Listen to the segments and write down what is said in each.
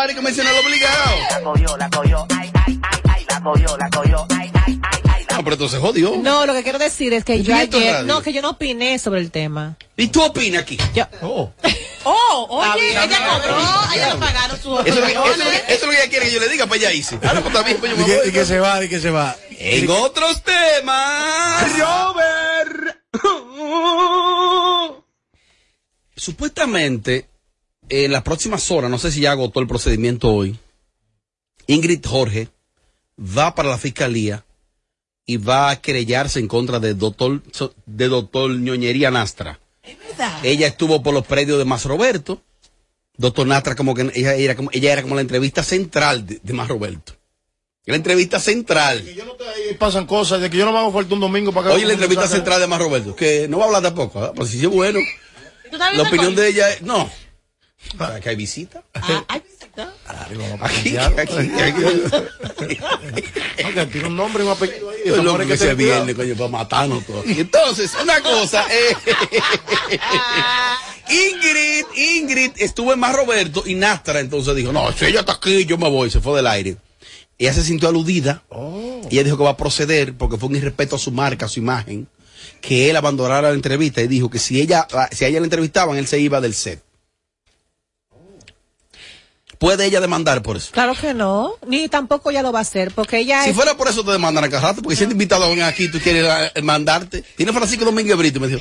ahora que mencionar obligado. La cogió, la cogió, ay, ay, ay, ay, la cogió, la cogió, ay, ay, ay, ay, la No, pero entonces jodió. No, lo que quiero decir es que yo ayer, radio. no, que yo no opiné sobre el tema. ¿Y tú opinas aquí? Yo, Oh. Oh, oye, ella cobró, ella le pagaron su Eso es, lo que, eso, es lo que- eso es lo que ella quiere que yo le diga, pues ya hice. Ah, no, pues bien, pues yo Y me y que se va, y que se va. En otros temas. Robert. Supuestamente, en las próximas horas, no sé si ya agotó el procedimiento hoy, Ingrid Jorge va para la fiscalía y va a querellarse en contra de doctor, de doctor Ñoñería Nastra. Ella estuvo por los predios de Más Roberto. Doctor Nastra, como que ella, era como, ella era como la entrevista central de, de Más Roberto. La entrevista central. Yo no ahí, pasan cosas, de que yo no me hago falta un domingo para que Oye, la entrevista central de Más Roberto, que no va a hablar tampoco, ¿eh? pero si es bueno. ¿Tú estás La opinión de ella es, no. ¿Para que hay visita? Ah, hay visita. Aquí, aquí, aquí. Oiga, tiene un nombre un apellido ahí. Mujer que que se viene, coño, para matarnos todos. Entonces, una cosa, eh, Ingrid, Ingrid estuvo en más Roberto y Nastra entonces dijo, no, si ella está aquí, yo me voy, se fue del aire. Ella se sintió aludida. Y ella dijo que va a proceder porque fue un irrespeto a su marca, a su imagen, que él abandonara la entrevista y dijo que si ella, si a ella la entrevistaban, él se iba del set. ¿Puede ella demandar por eso? claro que no, ni tampoco ella lo va a hacer, porque ella Si es- fuera por eso te demandan a cada rato, porque si el invitado ven aquí, tú quieres eh, mandarte. Tiene Francisco Domínguez Brito y me dijo,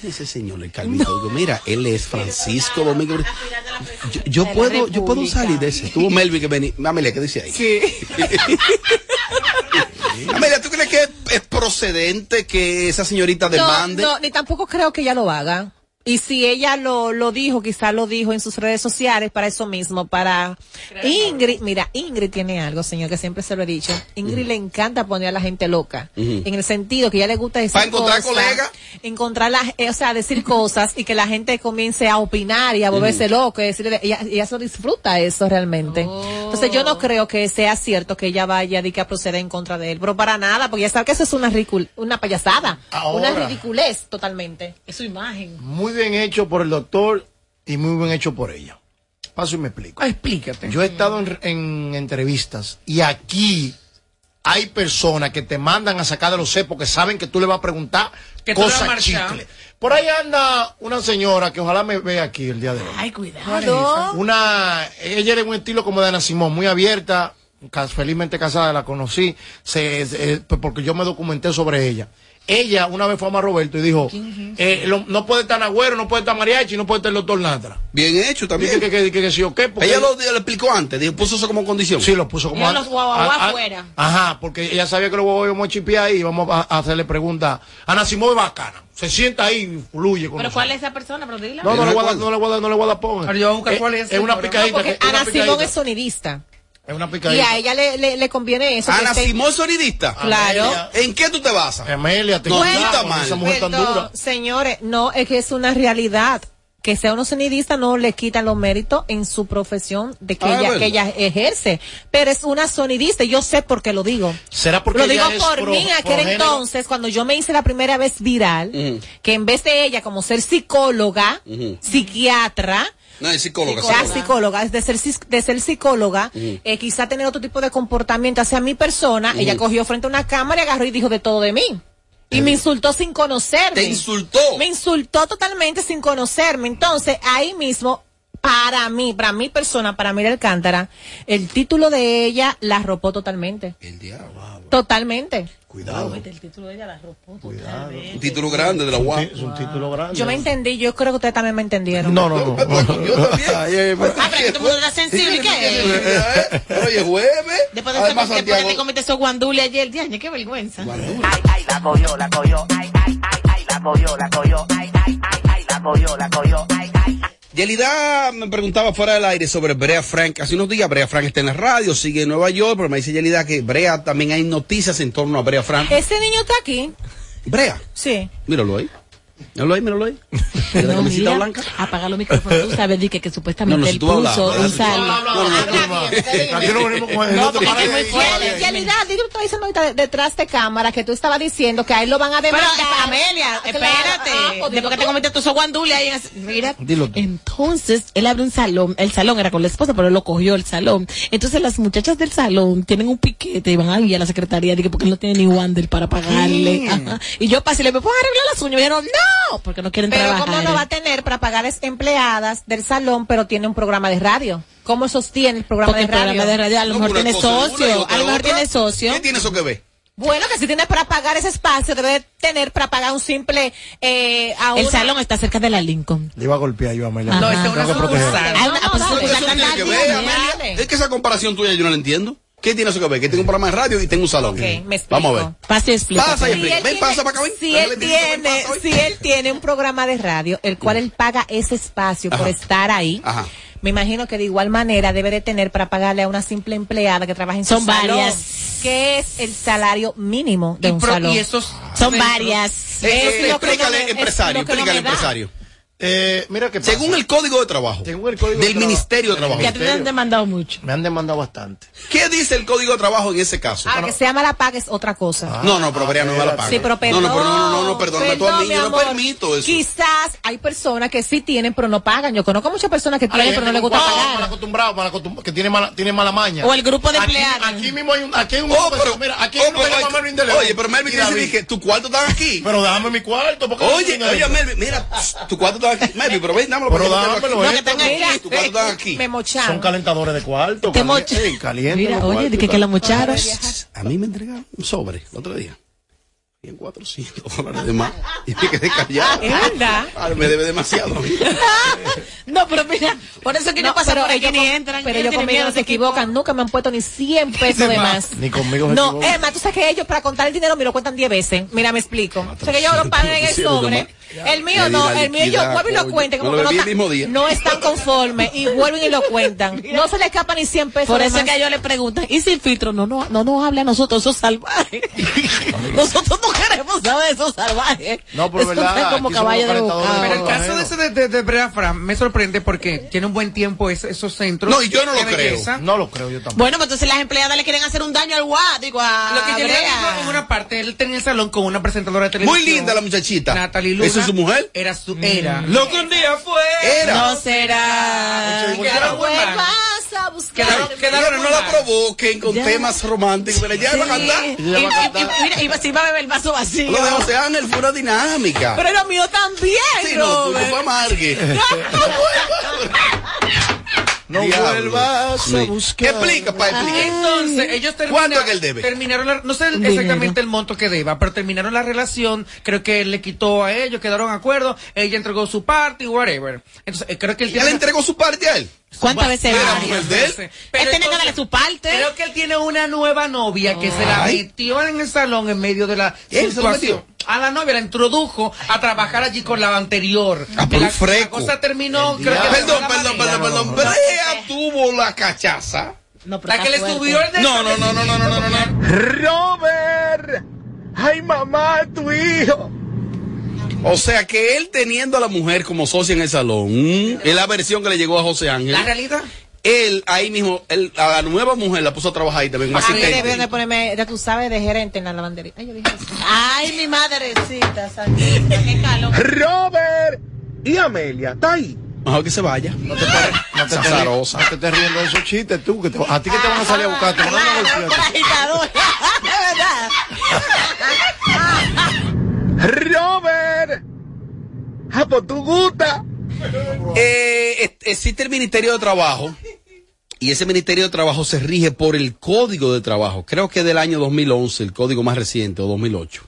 ¿quién es ese señor, el calvito? Digo, mira, él es Francisco Brito. Yo, yo puedo, yo puedo salir de ese. Tuvo Melvin que venía. Amelia, ¿qué dice ahí? Sí. Amelia, ¿tú crees que es procedente que esa señorita demande? No, no, ni tampoco creo que ella lo haga. Y si ella lo, lo dijo, quizás lo dijo en sus redes sociales para eso mismo, para Ingrid, mira, Ingrid tiene algo, señor, que siempre se lo he dicho. Ingrid le encanta poner a la gente loca. Ujú. En el sentido que ella le gusta decir ¿Para encontrar cosas, colegas? Encontrar la, eh, o sea, decir cosas y que la gente comience a opinar y a volverse loco y decirle, ella, ella se disfruta eso realmente. Entonces yo no creo que sea cierto que ella vaya de que a proceder en contra de él, pero para nada, porque ya sabe que eso es una, ricul- una payasada, Ahora. una ridiculez totalmente. Es su imagen. Muy bien hecho por el doctor y muy bien hecho por ella. Paso y me explico. Ah, explícate. Yo he estado en, en entrevistas y aquí hay personas que te mandan a sacar de los C porque saben que tú le vas a preguntar Que cosas chicle. Por ahí anda una señora que ojalá me vea aquí el día de hoy. Ay, cuidado. Una, ella era un estilo como de Ana Simón, muy abierta, felizmente casada, la conocí, se, se- porque yo me documenté sobre ella. Ella una vez fue a Mar Roberto y dijo, eh, lo- no puede estar Nagüero, no puede estar Mariachi, no puede estar el doctor Natra. Bien hecho también. Dije que, que, que, que sí o qué, porque Ella lo, lo explicó antes, dijo, puso eso como condición. Sí, lo puso como... Los a- afuera. Ajá, porque ella sabía que los guaguaguá íbamos a chipear y vamos a, a hacerle preguntas. Ana Simón es bacana, se sienta ahí y fluye con Pero nosotros. ¿cuál es esa persona? Pero dila. No, no le voy a dar, no le voy a dar, no le voy a dar ponga. Ahora yo voy a buscar Eh, cuál es, Es una picadita. porque Ana Simón es sonidista. Es una Y picadita. a ella le, le, le conviene eso. Ana esté- Simón sonidista. Claro. ¿En qué tú te basas? Amelia, te No, está mal. Esa mujer tan Perdón, dura. Señores, no, es que es una realidad. Que sea uno sonidista no le quitan los méritos en su profesión de que, Ah, ella, que ella ejerce. Pero es una sonidista y yo sé por qué lo digo. ¿Será porque lo digo por pro- mí en aquel progénero? entonces, cuando yo me hice la primera vez viral, Ujú. que en vez de ella como ser psicóloga, psiquiatra, No, es psicóloga. psicóloga. psicóloga, de ser, de ser psicóloga, eh, quizá tener otro tipo de comportamiento hacia mi persona, ella cogió frente a una cámara y agarró y dijo de todo de mí. Y me insultó sin conocerme. Te insultó. Me insultó totalmente sin conocerme. Entonces, ahí mismo, para mí, para mi persona, para Mira Alcántara, el título de ella la arropó totalmente. El diablo. Totalmente. Cuidado. El título de ella la ropa. Un título grande de la UAP. Es un título grande. Yo me entendí, yo creo que ustedes también me entendieron. No, no, no. Yo también. Ah, pero que tú mundo está sensible, ¿y ¿qué? Es jueves. Después de Además, después que Santiago. te comiste esos guandules ayer, qué vergüenza. Ay, ay, la cogió, la cogió, ay, ay, ay, ay, la cogió, la cogió, ay, ay, ay, ay, la cogió, la cogió, ay, ay, ay. Yelida me preguntaba fuera del aire sobre Brea Frank. Hace unos días Brea Frank está en la radio, sigue en Nueva York, pero me dice Yelida que Brea también hay noticias en torno a Brea Frank. Ese niño está aquí. Brea, Sí. míralo ahí. Míralo ahí, míralo ahí. De la No, camisita mira, blanca. apaga los micrófonos. Tú sabes di que, que No, supuestamente no, si él tú puso habla, un tú salón. No, no, no, no, no. No No, ahí. En realidad, te estoy diciendo ahorita detrás de cámara que tú estabas diciendo que a él lo van a Pero, demandar. Amelia, Claro, espérate. ah, pues, Después que te comiste tu guandule ahí. Mira. Dilo tú. Entonces, él abre un salón, el salón era con la esposa, pero él lo cogió el salón. Entonces, las muchachas del salón tienen un piquete y van ahí a la secretaría, dije, porque él no tiene ni wander para pagarle. Y yo pasé y le dije, ¿me puedo arreglar las uñas? Y dijeron, no, porque no quieren Pero trabajar. ¿cómo no va a tener para pagar es empleadas del salón, pero tiene un programa de radio? ¿Cómo sostiene el programa Porque el de radio? programa de radio a lo No, mejor tiene socio, a lo mejor otra. tiene socio. ¿Qué tiene eso que ver? Bueno, que si tiene para pagar ese espacio, debe tener para pagar un simple... Eh, a El una- salón está cerca de la Lincoln. Le iba a golpear yo a Amelia. No, es una sucursal. No, pues, no. Es que esa comparación tuya yo no la entiendo. ¿Qué tiene eso que ver? Que tengo un programa de radio y tengo un salón. Ok, me explico. Vamos a ver. Pase y explica. Pasa y Si explica. él Ven, tiene- pasa para acá, ven. Si él tiene, pasa, si él tiene un programa de radio, el cual él paga ese espacio por Ajá. estar ahí, Ajá. me imagino que de igual manera debe de tener para pagarle a una simple empleada que trabaja en su Son salón, varias. que es el salario mínimo de Y, un pro- salón. y esos Son centros- varias. Eh, eh, explícale, no empresario, que no explícale, me da. Eh, mira qué pasa. Según el Código de Trabajo Según el Código de del Trabajo. Ministerio de Trabajo, Que a ti te han demandado mucho. Me han demandado bastante. ¿qué dice el Código de Trabajo en ese caso? Ah, que sea mala paga es otra cosa. No, no, pero María no me la paga. Sí, pero perdón. No, no, pero no, no, no, no, perdóname tú a mí, yo no permito eso. Quizás hay personas que sí tienen, pero no pagan. Yo conozco muchas personas que tienen, pero no les gusta No, mal pagar. acostumbrado, mal acostumbrado, que tiene mala, tiene mala maña. O el grupo de Aquí- empleados. Aquí, mismo hay un, aquí hay un Oh, grupo de- pero, mira, aquí oh, hay que pero- se llama Melvin de León. oye, pero Melvin dice que tu cuarto está aquí. Pero dame mi cuarto. Oye, oye, Melvin, mira, tu cuarto está aquí. Melvin, pero ven, dámelo. Pero eh. que tengo Mira, aquí, tu cuarto está aquí. me Son mocharon. calentadores de cuarto. Te cali- mocha- Ey, caliente Mira, oye, cuartos que, que la mocharon. A mí me entregaron un sobre el otro día. Y en 400 dólares de más. Y me quedé callado. Es verdad. Ah, me debe demasiado. No, pero mira, por eso que No, no pasa pero por ellos ni entran. Pero ellos conmigo no se ese equivocan. Nunca me han puesto ni 100 pesos de más. Ni conmigo se No. Emma, tú sabes que ellos para contar el dinero me lo cuentan 10 veces. Mira, me explico. O sea que ellos lo pagan en el sobre. El mío no, el mío yo vuelvo y lo cuenten. Como que no, bebí ta- el mismo día. no están conformes y vuelven y lo cuentan. No se les escapa ni 100 pesos Por eso es que a ellos le preguntan, ¿y si el filtro no, no, no nos habla a nosotros, esos salvajes? nosotros no queremos saber de esos salvajes. No, pero Eso verdad, como caballo de. Pero el caso de ese de, de, de Brea Fran me sorprende porque tiene un buen tiempo es- esos centros. No, y yo no lo creo. belleza. No lo creo yo tampoco. Bueno, pues entonces las empleadas le quieren hacer un daño al guá, digo, a Lo que yo le digo en una parte, él tenía el salón con una presentadora de televisión. Muy linda la muchachita. Natalie Luna. ¿Esa es su mujer? Era su, era. Lo que un día fue. Era. No será. Mal. vas a buscar. Quedaron, no la provoquen con Ya. temas románticos. Pero ya va a cantar. Y, Ella va a y- y- mira, iba, a beber el vaso vacío. Lo de José Ángel fue una dinámica. Pero lo mío también, Sí, no, Robert. fue amargue. No Diablo. vuelvas a Sí. buscar. ¿Qué explica, pa? Explica. Entonces, ellos terminaron. ¿Cuánto es que él debe? Terminaron la, no sé exactamente el monto que deba, pero terminaron la relación. Creo que él le quitó a ellos, quedaron acuerdo. Ella entregó su parte y whatever. Entonces, eh, creo que él ¿Ya tiene. le entregó su parte a él? ¿Cuántas veces él. Pero Él tiene que darle su parte. Creo que él tiene una nueva novia que se la metió en el salón en medio de la ¿Él se lo situación. metió? A la novia la introdujo a trabajar allí con la anterior. Ah, pero la, la cosa terminó, El creo que de Perdón, perdón, perdón, perdón. Brea tuvo la cachaza. No, pero La que le subió el No, no, no, no, no, no, no, no, no. Robert. Ay, mamá, tu hijo. O sea que él teniendo a la mujer como socia en el salón, es la versión que le llegó a José Ángel. La realidad. Él ahí mismo, él, a la nueva mujer la puso a trabajar y también un A mí debieron de ponerme, ya tú sabes, de gerente en la lavandería. Ay, yo dije eso. Ay, mi madrecita, santita, qué calor. Robert y Amelia, está ahí. Mejor que se vaya. No te, estés- no te, Azarosa. no te estés riendo de esos chistes tú. Que te- a ti que te van a salir a buscar. Te van a. De verdad. Robert. Ah, pues tú gusta. Eh, existe el Ministerio de Trabajo y ese Ministerio de Trabajo se rige por el Código de Trabajo. Creo que del año 2011, el código más reciente, o 2008.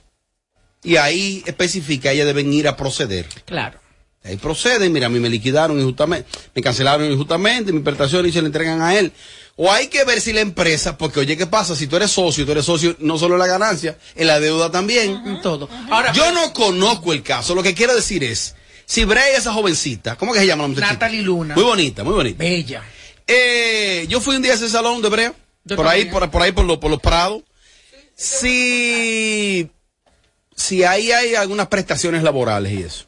Y ahí especifica, ellas deben ir a proceder. Claro. Ahí proceden, mira, a mí me liquidaron injustamente, me cancelaron injustamente, mi prestación y se le entregan a él. O hay que ver si la empresa, porque oye, ¿qué pasa? Si tú eres socio, tú eres socio no solo en la ganancia, en la deuda también. En todo. Ahora, Yo no conozco el caso, lo que quiero decir es, si Brea esa jovencita, ¿cómo que se llama la muchachita? Natalie Luna. Muy bonita, muy bonita. Bella. Eh, yo fui un día a ese salón de Brea, Yo por ahí, por, por ahí, por, lo- por los prados. Si, si ahí hay algunas prestaciones laborales y eso.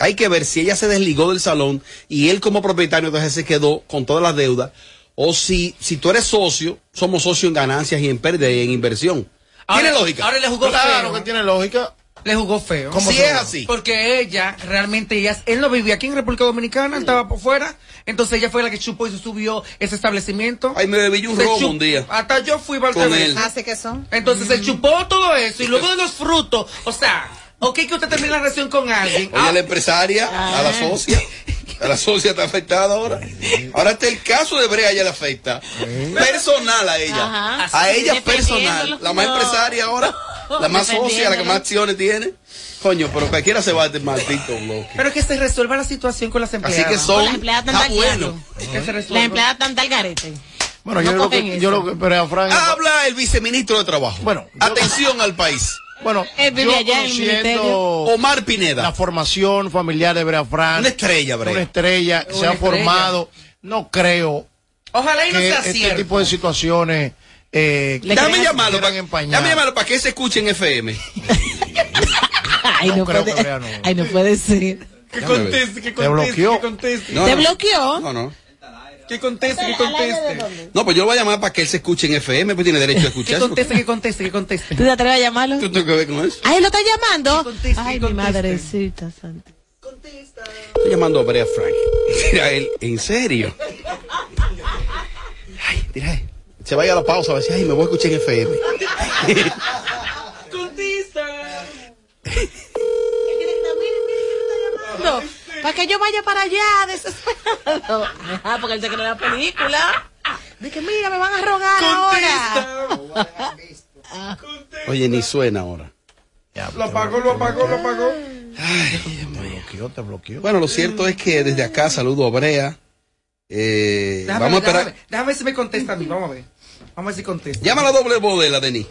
Hay que ver si ella se desligó del salón y él como propietario entonces se quedó con todas las deudas. O si, si tú eres socio, somos socios en ganancias y en pérdida y en inversión. ¿Tiene Ahora- lógica? Ahora le jugó Claro feo. que tiene lógica. Le jugó feo. ¿Cómo si es así. Porque ella, realmente, ella, él no vivía aquí en República Dominicana, estaba por fuera. Entonces ella fue la que chupó y se subió ese establecimiento. Ay, me bebí un Se chup- un día. Hasta yo fui Con Valtevez. él. Así que son. Entonces se chupó todo eso y luego de los frutos, o sea, ok que usted termine la relación con alguien. Oye, ah, a la empresaria, a la socia. A la socia está afectada ahora. Ahora está el caso de Brea, ella le afecta. Personal a ella. Ajá. A ella personal. La más empresaria ahora. La más socia, la que más acciones tiene. Coño, pero cualquiera se va de maldito bloque. pero que se resuelva la situación con las empleadas. Así que son. Las empleadas están Está taqueando. bueno. Las empleadas están tal garete. Bueno, No yo, lo que, eso. yo lo que, pero a Fran, Habla el viceministro de Trabajo. Bueno, yo- Atención al país. bueno, yo conociendo. Omar la Pineda. formación familiar de Brea Fran, Una estrella, una Brea. estrella, se Una ha estrella. formado, no creo Ojalá y no que sea este cierto. tipo de situaciones eh, Dame crean- llamarlo, para, llamarlo para que se escuche en FM. Ay, no, No creo puede, que no. ay, no puede ser. Que conteste, que Te conteste, bloqueó. que conteste. No, ¿Te no. bloqueó? No, no. Que conteste, que conteste. No, pues yo lo voy a llamar para que él se escuche en FM, pues tiene derecho a Que escuchar. conteste, que conteste, que conteste. ¿Tú te atreves a llamarlo? ¿Qué tengo que ver con eso? Ay, lo está llamando. Que conteste, Ay, que mi madrecita santa. Estoy llamando a Brea Frank. Mira, él, en serio. Ay, mira, eh. Se vaya a la pausa a ver si, ay, me voy a escuchar en FM. No, para que yo vaya para allá desesperado. Ah, porque él se cree la película. De que mira, me van a rogar ahora. Oye, ni suena ahora. Lo apagó, lo apagó, lo apagó. te bloqueó, te bloqueó. Bueno, lo cierto es que desde acá saludo a Brea. Eh, Déjame vamos a esperar. Déjame, déjame ver si me contesta a mí, vamos a ver. Vamos a ver si contesta. Llama a la doble voz de la Denis.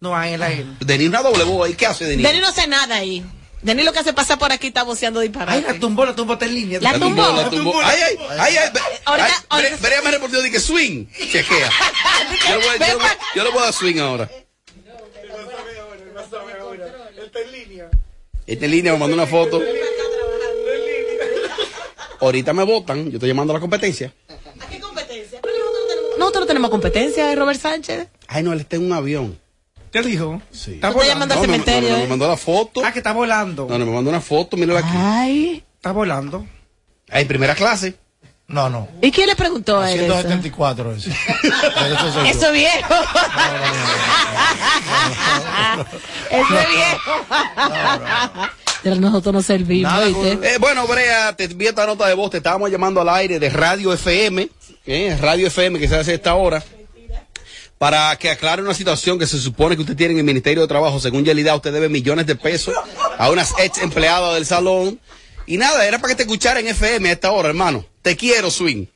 No, a él, a él. Denis, una doble voz ahí. ¿Qué hace Denis? Denis no hace nada ahí. Denis lo que hace pasa por aquí está voceando disparate. Ay, la tumbó, la tumbó, está en línea. La tumbó. la tumbó. Ay, ay, ay, Ahorita- ahorita- Bre- Brea me de que swing. Chequea. Yo le voy, yo le yo le voy a dar swing ahora. Está en línea, me mandó una foto. Ahorita me votan, yo estoy llamando a la competencia. Nosotros no tenemos competencia, Robert Sánchez. Ay, no, él está en un avión. ¿Qué dijo? Sí. Está volando. al No, me, cementerio, no, no, ¿eh? me mandó la foto. Ah, que está volando. No, no, me mandó una foto, mírala aquí. Ay. Está volando. Ay, primera clase. No, no. ¿Y quién le preguntó a él eso? 174 eso. Eso viejo. Eso es viejo. Pero nosotros no servimos, Nada ¿viste? Eh, bueno, Brea, te envío esta nota de voz. Te estábamos llamando al aire de Radio FM. Eh, Radio FM que se hace a esta hora. Para que aclare una situación que se supone que usted tiene en el Ministerio de Trabajo. Según Yelida, usted debe millones de pesos a unas ex empleadas del salón. Y nada, era para que te escuchara en FM a esta hora, hermano. Te quiero, Swing.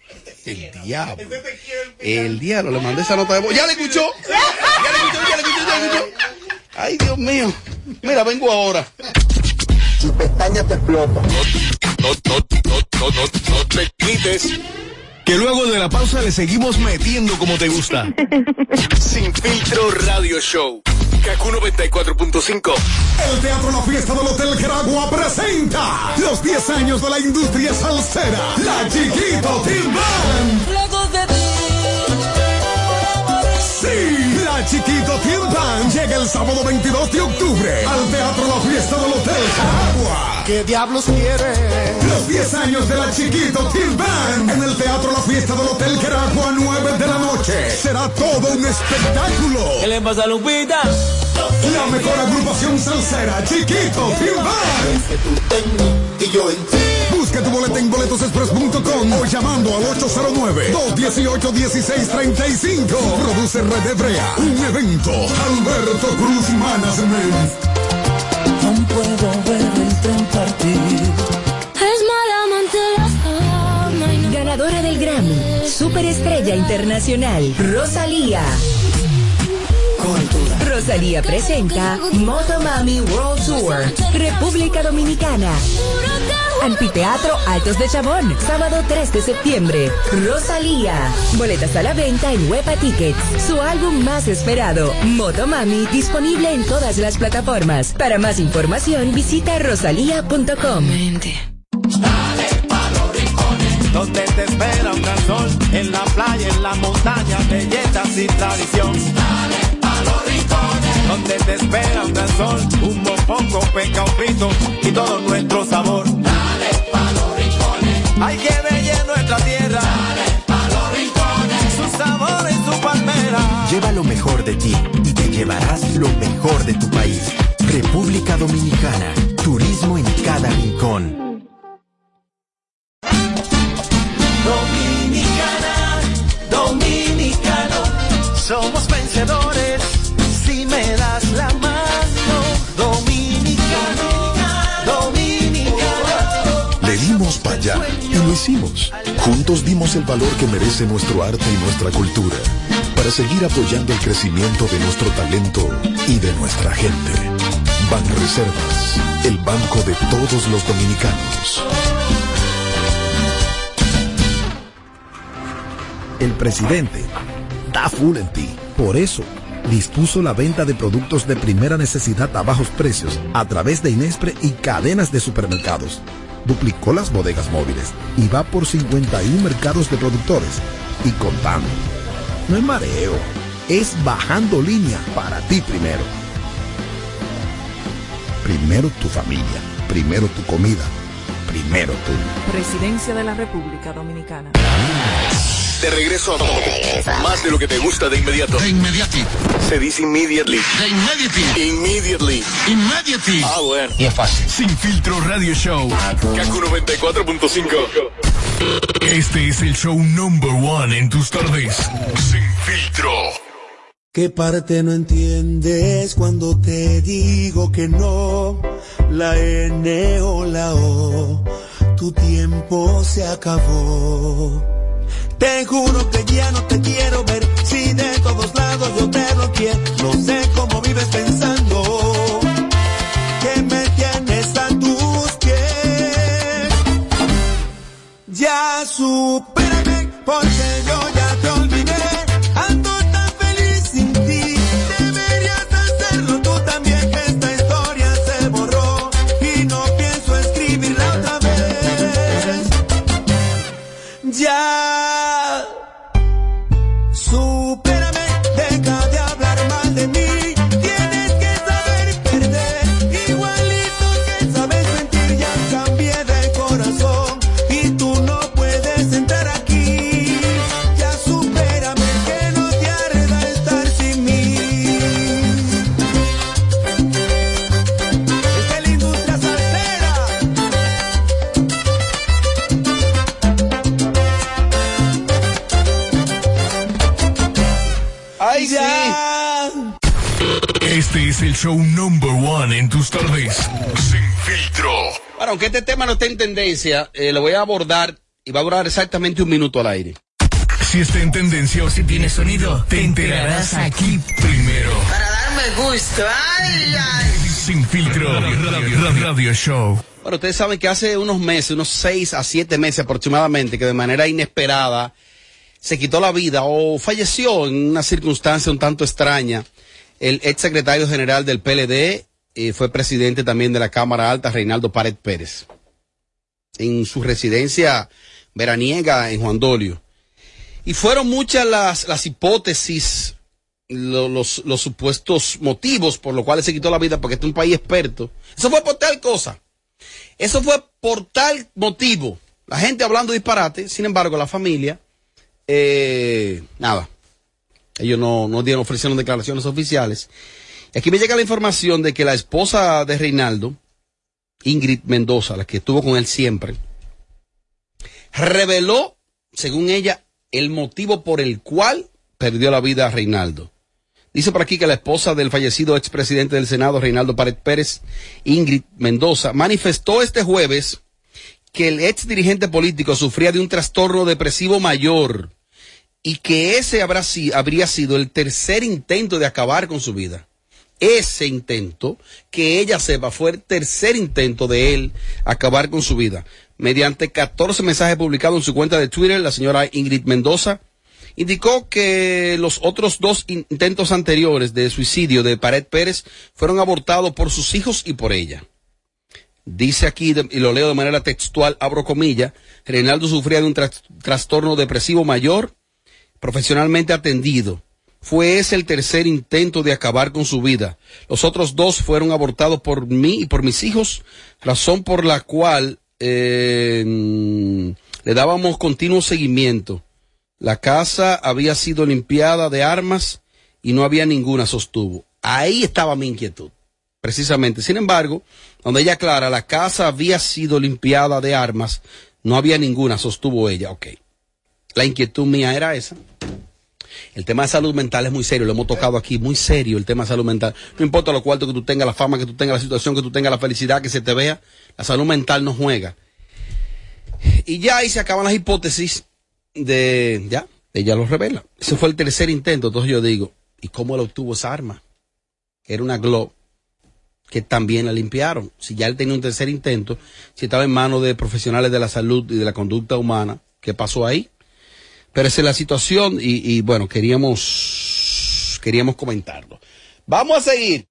El diablo. El diablo, le mandé esa nota de voz. ¿Ya le escuchó? ¿Ya le escuchó? ¿Ya le escuchó? ¿Ya le escuchó? Ay, Dios mío. Mira, vengo ahora. Tu pestaña te explota. No, no, no, no, no, no te quites. Que luego de la pausa le seguimos metiendo como te gusta. Sin filtro radio show. Kaku 94.5. El Teatro La Fiesta del Hotel Caragua presenta los 10 años de la industria salsera. La Chiquito Team Band. Sí, Chiquito Team Band llega el sábado 22 de octubre al Teatro La Fiesta del Hotel Caragua. ¿Qué diablos quiere? Los 10 años de la Chiquito Team Band en el Teatro La Fiesta del Hotel Caragua, 9 de la noche. Será todo un espectáculo. ¿Qué le pasa a Lupita? La mejor agrupación salsera, Chiquito Team Band. Que tu boleta en boletosexpress.com o llamando al 809-218-1635. Produce Red Hebrea. Un evento. Alberto Cruz Management. No puedo ver el tren partir. Ganadora del Grammy, Superestrella Internacional, Rosalía. Rosalía presenta Motomami World Tour, República Dominicana. Anfiteatro Altos de Chabón, sábado 3 de septiembre. Rosalía. Boletas a la venta en Huepa Tickets. Su álbum más esperado, Motomami, disponible en todas las plataformas. Para más información, visita rosalía.com. Donde te espera un gran sol, en la playa, en la montaña, belletas y tradición. Dale a los rincones. Donde te espera un gran sol, un mopongo, peca, un frito y todo nuestro sabor. Hay que bella nuestra tierra. Dale los rincones. Su sabor y su palmera. Lleva lo mejor de ti y te llevarás lo mejor de tu país. República Dominicana. Turismo en cada rincón. Dominicana, dominicano, somos hicimos. Juntos dimos el valor que merece nuestro arte y nuestra cultura para seguir apoyando el crecimiento de nuestro talento y de nuestra gente. Banreservas, el banco de todos los dominicanos. El presidente está full en ti. Por eso, dispuso la venta de productos de primera necesidad a bajos precios a través de Inespre y cadenas de supermercados. Duplicó las bodegas móviles y va por 51 mercados de productores y contando. No es mareo, es bajando línea para ti primero. Primero tu familia, primero tu comida, primero tú. Presidencia de la República Dominicana. De regreso a más de lo que te gusta de inmediato. De inmediati. Se dice immediately. De inmediati. Immediately. Immediately. Ah, bueno. Y es fácil. Sin filtro radio show. Kaku 94.5. Este es el show number one en tus tardes. Sin filtro. ¿Qué parte no entiendes cuando te digo que no? La N o la O, tu tiempo se acabó. Te juro que ya no te quiero ver, si de todos lados yo te lo quiero. No sé cómo vives pensando que me tienes a tus pies. Ya supérame, porque show number one en tus tardes. Sin filtro. Bueno, aunque este tema no esté en tendencia, eh, lo voy a abordar y va a durar exactamente un minuto al aire. Si está en tendencia o si tiene sonido, te enterarás aquí primero. Para darme gusto. Ay, ay. Sin filtro. Radio, radio- radio show. Bueno, ustedes saben que hace unos meses, unos seis a siete meses aproximadamente, que de manera inesperada se quitó la vida o falleció en una circunstancia un tanto extraña el ex secretario general del PLD y fue presidente también de la Cámara Alta, Reinaldo Pared Pérez, en su residencia veraniega en Juan Dolio. Y fueron muchas las, hipótesis, lo- los, los supuestos motivos por los cuales se quitó la vida, porque este es un país experto. Eso fue por tal cosa. Eso fue por tal motivo. La gente hablando disparate, sin embargo, la familia, eh, nada. Ellos no, no dieron, ofrecieron declaraciones oficiales. Aquí me llega la información de que la esposa de Reinaldo, Ingrid Mendoza, la que estuvo con él siempre, reveló, según ella, el motivo por el cual perdió la vida a Reinaldo. Dice por aquí que la esposa del fallecido expresidente del Senado, Reinaldo Pared Pérez, Ingrid Mendoza, manifestó este jueves que el ex dirigente político sufría de un trastorno depresivo mayor y que ese habría sido el tercer intento de acabar con su vida. ese intento, que ella sepa, fue el tercer intento de él acabar con su vida. Mediante 14 mensajes publicados en su cuenta de Twitter, la señora Ingrid Mendoza indicó que los otros dos in- intentos anteriores de suicidio de Pared Pérez fueron abortados por sus hijos y por ella. Dice aquí, y lo leo de manera textual, abro comillas, Reinaldo sufría de un tras- trastorno depresivo mayor, profesionalmente atendido. Fue ese el tercer intento de acabar con su vida. Los otros dos fueron abortados por mí y por mis hijos, razón por la cual eh, le dábamos continuo seguimiento. La casa había sido limpiada de armas y no había ninguna, sostuvo. Ahí estaba mi inquietud, precisamente. Sin embargo, donde ella aclara, la casa había sido limpiada de armas, no había ninguna, sostuvo ella. Ok. La inquietud mía era esa. El tema de salud mental es muy serio, lo hemos tocado aquí, muy serio el tema de salud mental. No importa lo cuarto que tú tengas, la fama que tú tengas, la situación que tú tengas, la felicidad que se te vea, la salud mental no juega. Y ya ahí se acaban las hipótesis de, ya, ella lo revela. Ese fue el tercer intento, entonces yo digo, ¿y cómo él obtuvo esa arma? Era una Glock que también la limpiaron. Si ya él tenía un tercer intento, si estaba en manos de profesionales de la salud y de la conducta humana, ¿qué pasó ahí? Pero esa es la situación y, y bueno, queríamos, queríamos comentarlo. Vamos a seguir.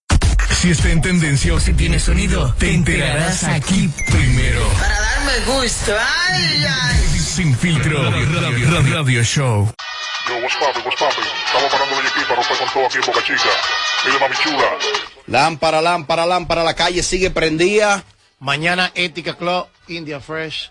Si está en tendencia o si tiene sonido, te enterarás aquí primero. Para darme gusto. Ay, ay. Sin filtro, radio, radio- radio show. Yo, what's poppin', what's poppin'? Estamos parando aquí para romper con todo aquí en Boca Chica. Mire, mami chula. Lámpara, lámpara, lámpara, la calle sigue prendida. Mañana Ética Club, India Fresh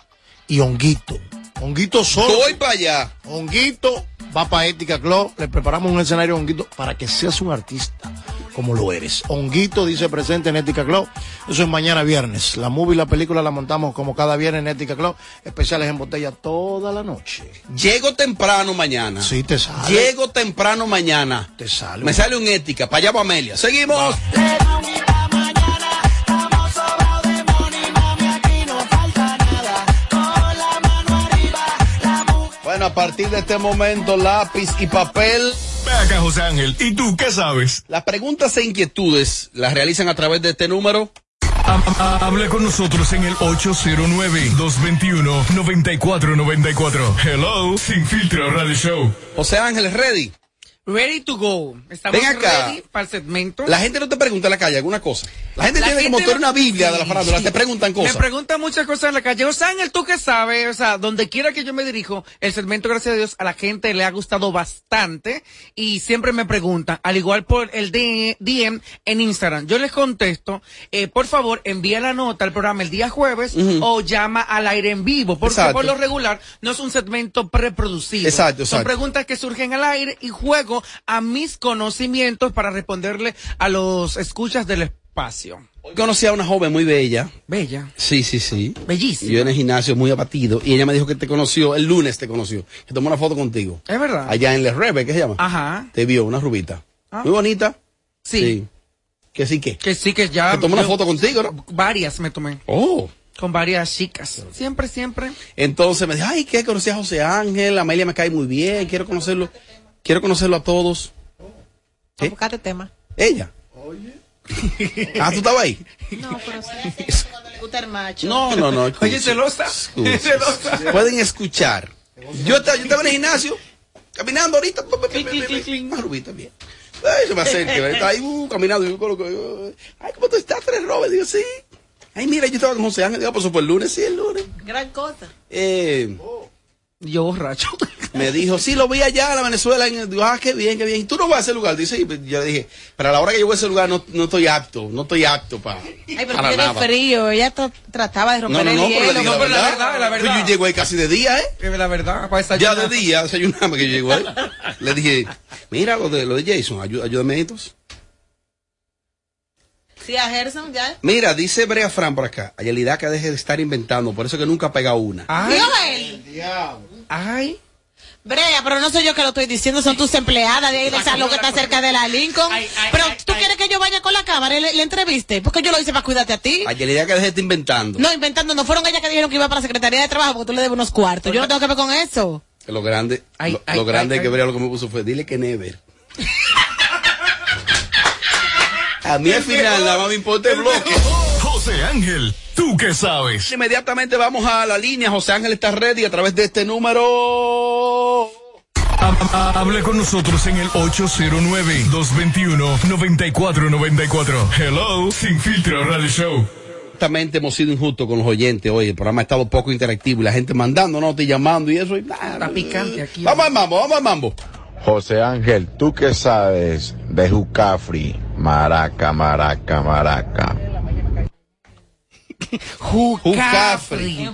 y Honguito. Honguito solo. Voy para allá. Honguito va para Ética Club. Le preparamos un escenario a Honguito para que seas un artista como lo eres. Honguito dice presente en Ética Club. Eso es mañana viernes. La movie y la película la montamos como cada viernes en Ética Club. Especiales en botella toda la noche. Llego temprano mañana. Sí, te sale. Llego temprano mañana. Te sale. Me sale un ética. Para allá va Amelia. Seguimos. Bueno, a partir de este momento, lápiz y papel. Ve acá, José Ángel. ¿Y tú qué sabes? Las preguntas e inquietudes las realizan a través de este número. Ha- ha- Habla con nosotros en el 809-221-9494. Hello, Sin Filtro Radio Show. José Ángel, ready. Ready to go. Estamos Ven acá. ready para el segmento. La gente no te pregunta en la calle alguna cosa. La gente tiene como tú eres una Biblia de la farándula, te preguntan cosas. Me preguntan muchas cosas en la calle. O sea, Ángel, tú qué sabes, o sea, donde quiera que yo me dirijo, el segmento, gracias a Dios, a la gente le ha gustado bastante y siempre me preguntan, al igual por el DM en Instagram. Yo les contesto, eh, por favor, envía la nota al programa el día jueves o llama al aire en vivo, porque Exacto. por lo regular no es un segmento preproducido. Exacto, Son exacto. preguntas que surgen al aire y juego a mis conocimientos para responderle a los escuchas del espacio. Hoy conocí a una joven muy bella. Bella. Sí, sí, sí. Bellísima. Yo en el gimnasio muy abatido y ella me dijo que te conoció, el lunes te conoció, que tomó una foto contigo. Es verdad. Allá en Les Rebe, ¿qué se llama? Ajá. Te vio, una rubita. Ah. Muy bonita. Sí. Que sí que. Que sí, que ya. Que tomó una foto contigo, ¿no? Varias me tomé. Oh. Con varias chicas. Siempre, siempre. Entonces me dijo, ay, que conocí a José Ángel, Amelia me cae muy bien, quiero conocerlo, quiero conocerlo a todos. ¿Qué? Buscate tema. Ella. Ah, tú estabas ahí. No, pero sí. Gusta el macho. No, no, no. Oye, celosa. Celosa. Pueden escuchar. Yo estaba, yo estaba en el gimnasio, caminando ahorita. pa, pa, pa, pa, pa, Una rubita bien. Ay, se me acerca, está ahí uh, caminando. Yo coloco, yo, ay, ¿cómo tú estás, Tres Robert? Digo, sí. Ay, mira, yo estaba con José Ángel. Digo, pues eso fue el lunes, sí, el lunes. Gran cosa. Eh, Yo borracho. me dijo, sí, lo vi allá en la Venezuela. En, digo, ah, qué bien, qué bien. ¿Y tú no vas a ese lugar? Dice, y pues, yo le dije, pero a la hora que yo voy a ese lugar no, no estoy apto, no estoy apto para, Ay, pero para tiene frío. Ella tra- trataba de romper no, no, el pero hielo. digo No, pero la verdad. verdad, la verdad. Pues yo llego ahí casi de día, ¿eh? Es la verdad. Para Ya desayunar. de día, desayunamos que yo llego ahí. Le dije, mira lo de, lo de Jason, ayú- ayúdame entonces. Sí, a Gerson ya. Mira, dice Brea Fran por acá, Ayelida que deje de estar inventando, por eso que nunca pega una. Ay. Digo él. Ay. Brea, pero no soy yo que lo estoy diciendo, son tus empleadas de ahí del salón que está cerca de la Lincoln. pero tú quieres que yo vaya con la cámara y le, le entreviste, porque yo lo hice para cuidarte a ti. Ayelida que deje de estar inventando. No, inventando, no fueron ellas que dijeron que iba para la Secretaría de Trabajo porque tú le debes unos cuartos. Yo no tengo que ver con eso. Que Lo grande, Ay, lo, ay, lo grande ay, que ay. Brea lo que me puso fue, dile que never. A mí al final nada más me importa el bloque. José Ángel, ¿tú qué sabes? Inmediatamente vamos a la línea. José Ángel está ready a través de este número. Ha- Hable con nosotros en el 809-221-9494. Hello, Sin Filtro Radio Show. Exactamente, hemos sido injustos con los oyentes hoy. El programa ha estado poco interactivo y la gente mandando notas y llamando y eso. y nada. Está picante aquí. Vamos al mambo, vamos al mambo. José Ángel, ¿tú qué sabes de Jucafri? Maraca, maraca, maraca. Jucafri.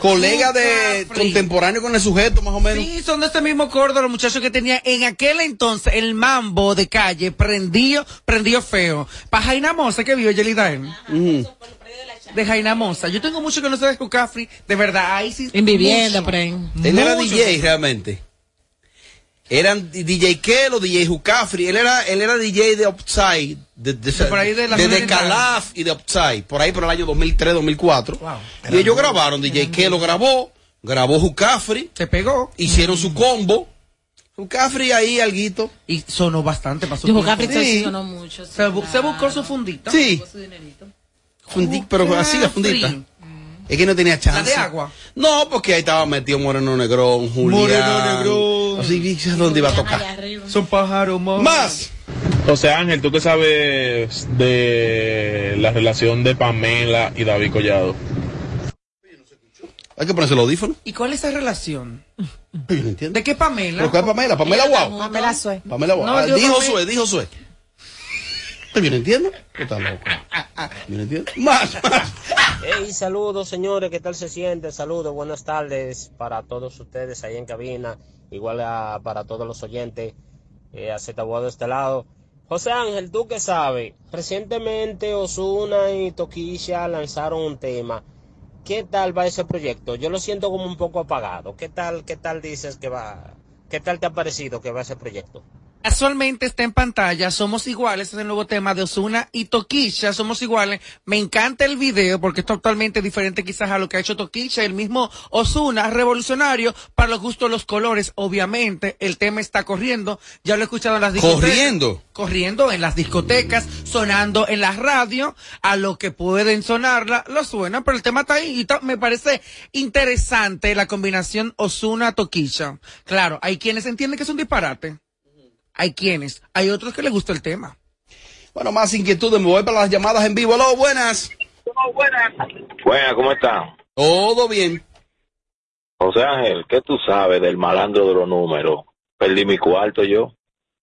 Colega de Jucafri. contemporáneo con el sujeto, más o menos. Sí, son de este mismo cordo los muchachos que tenía en aquel entonces el mambo de calle, prendido, prendido feo. Para Jaina Mosa que vive Yelidaen. De Jaina Mosa. Yo tengo mucho que no sé de Jucafri, de verdad, ahí sí. En vivienda, por ahí. Él era DJ realmente. Eran DJ Kelo, DJ Jucafri. Él era, él era DJ de Upside. De, de, De por ahí de la de, Florida. Calaf y de Upside. Por ahí por el año 2003, 2004. Wow. Y ellos grabaron. DJ Kelo grabó. Grabó Jucafri. Se pegó. Hicieron su combo. Jucafri ahí, alguito. Y sonó bastante, pasó. Sí. sí. no mucho. Se, bu- se buscó su fundita. Sí. Fundi- pero así la fundita. Es que no tenía chance. La de agua. No, porque ahí estaba metido Moreno Negrón, Julián. Moreno Negrón. Así que dónde iba a tocar. Son pájaros Más. José Ángel, ¿tú qué sabes de la relación de Pamela y David Collado? Hay que ponerse el audífono. ¿Y cuál es esa relación? ¿De qué Pamela? ¿Pero cuál Pamela? Pamela Guau. Pamela Sue. Pamela Guau. No, Ah, yo dijo Pamela- Sue, dijo Sue. Yo no entiendo. ¿Qué tal loco? Yo no entiendo. Más, más. Hey, saludos señores, ¿qué tal se siente? Saludos, buenas tardes para todos ustedes ahí en cabina, igual a, para todos los oyentes, eh, a de este lado. José Ángel, ¿tú qué sabes? Recientemente Osuna y Toquilla lanzaron un tema. ¿Qué tal va ese proyecto? Yo lo siento como un poco apagado. ¿Qué tal, qué tal dices que va? ¿Qué tal te ha parecido que va ese proyecto? Casualmente está en pantalla, Somos Iguales, es el nuevo tema de Osuna y Toquilla, Somos Iguales. Me encanta el video porque es totalmente diferente quizás a lo que ha hecho Toquilla, el mismo Osuna, revolucionario, para los gustos los colores, obviamente, el tema está corriendo, ya lo he escuchado en las discotecas. Corriendo. Corriendo en las discotecas, sonando en la radio, a lo que pueden sonarla, lo suena, pero el tema está ahí y me parece interesante la combinación Osuna-Toquilla. Claro, hay quienes entienden que es un disparate. Hay quienes, hay otros que les gusta el tema. Bueno, más inquietudes. Me voy para las llamadas en vivo. Hola, buenas. Buena, ¿cómo están? Todo bien. José Ángel, ¿qué tú sabes del malandro de los números? Perdí mi cuarto yo.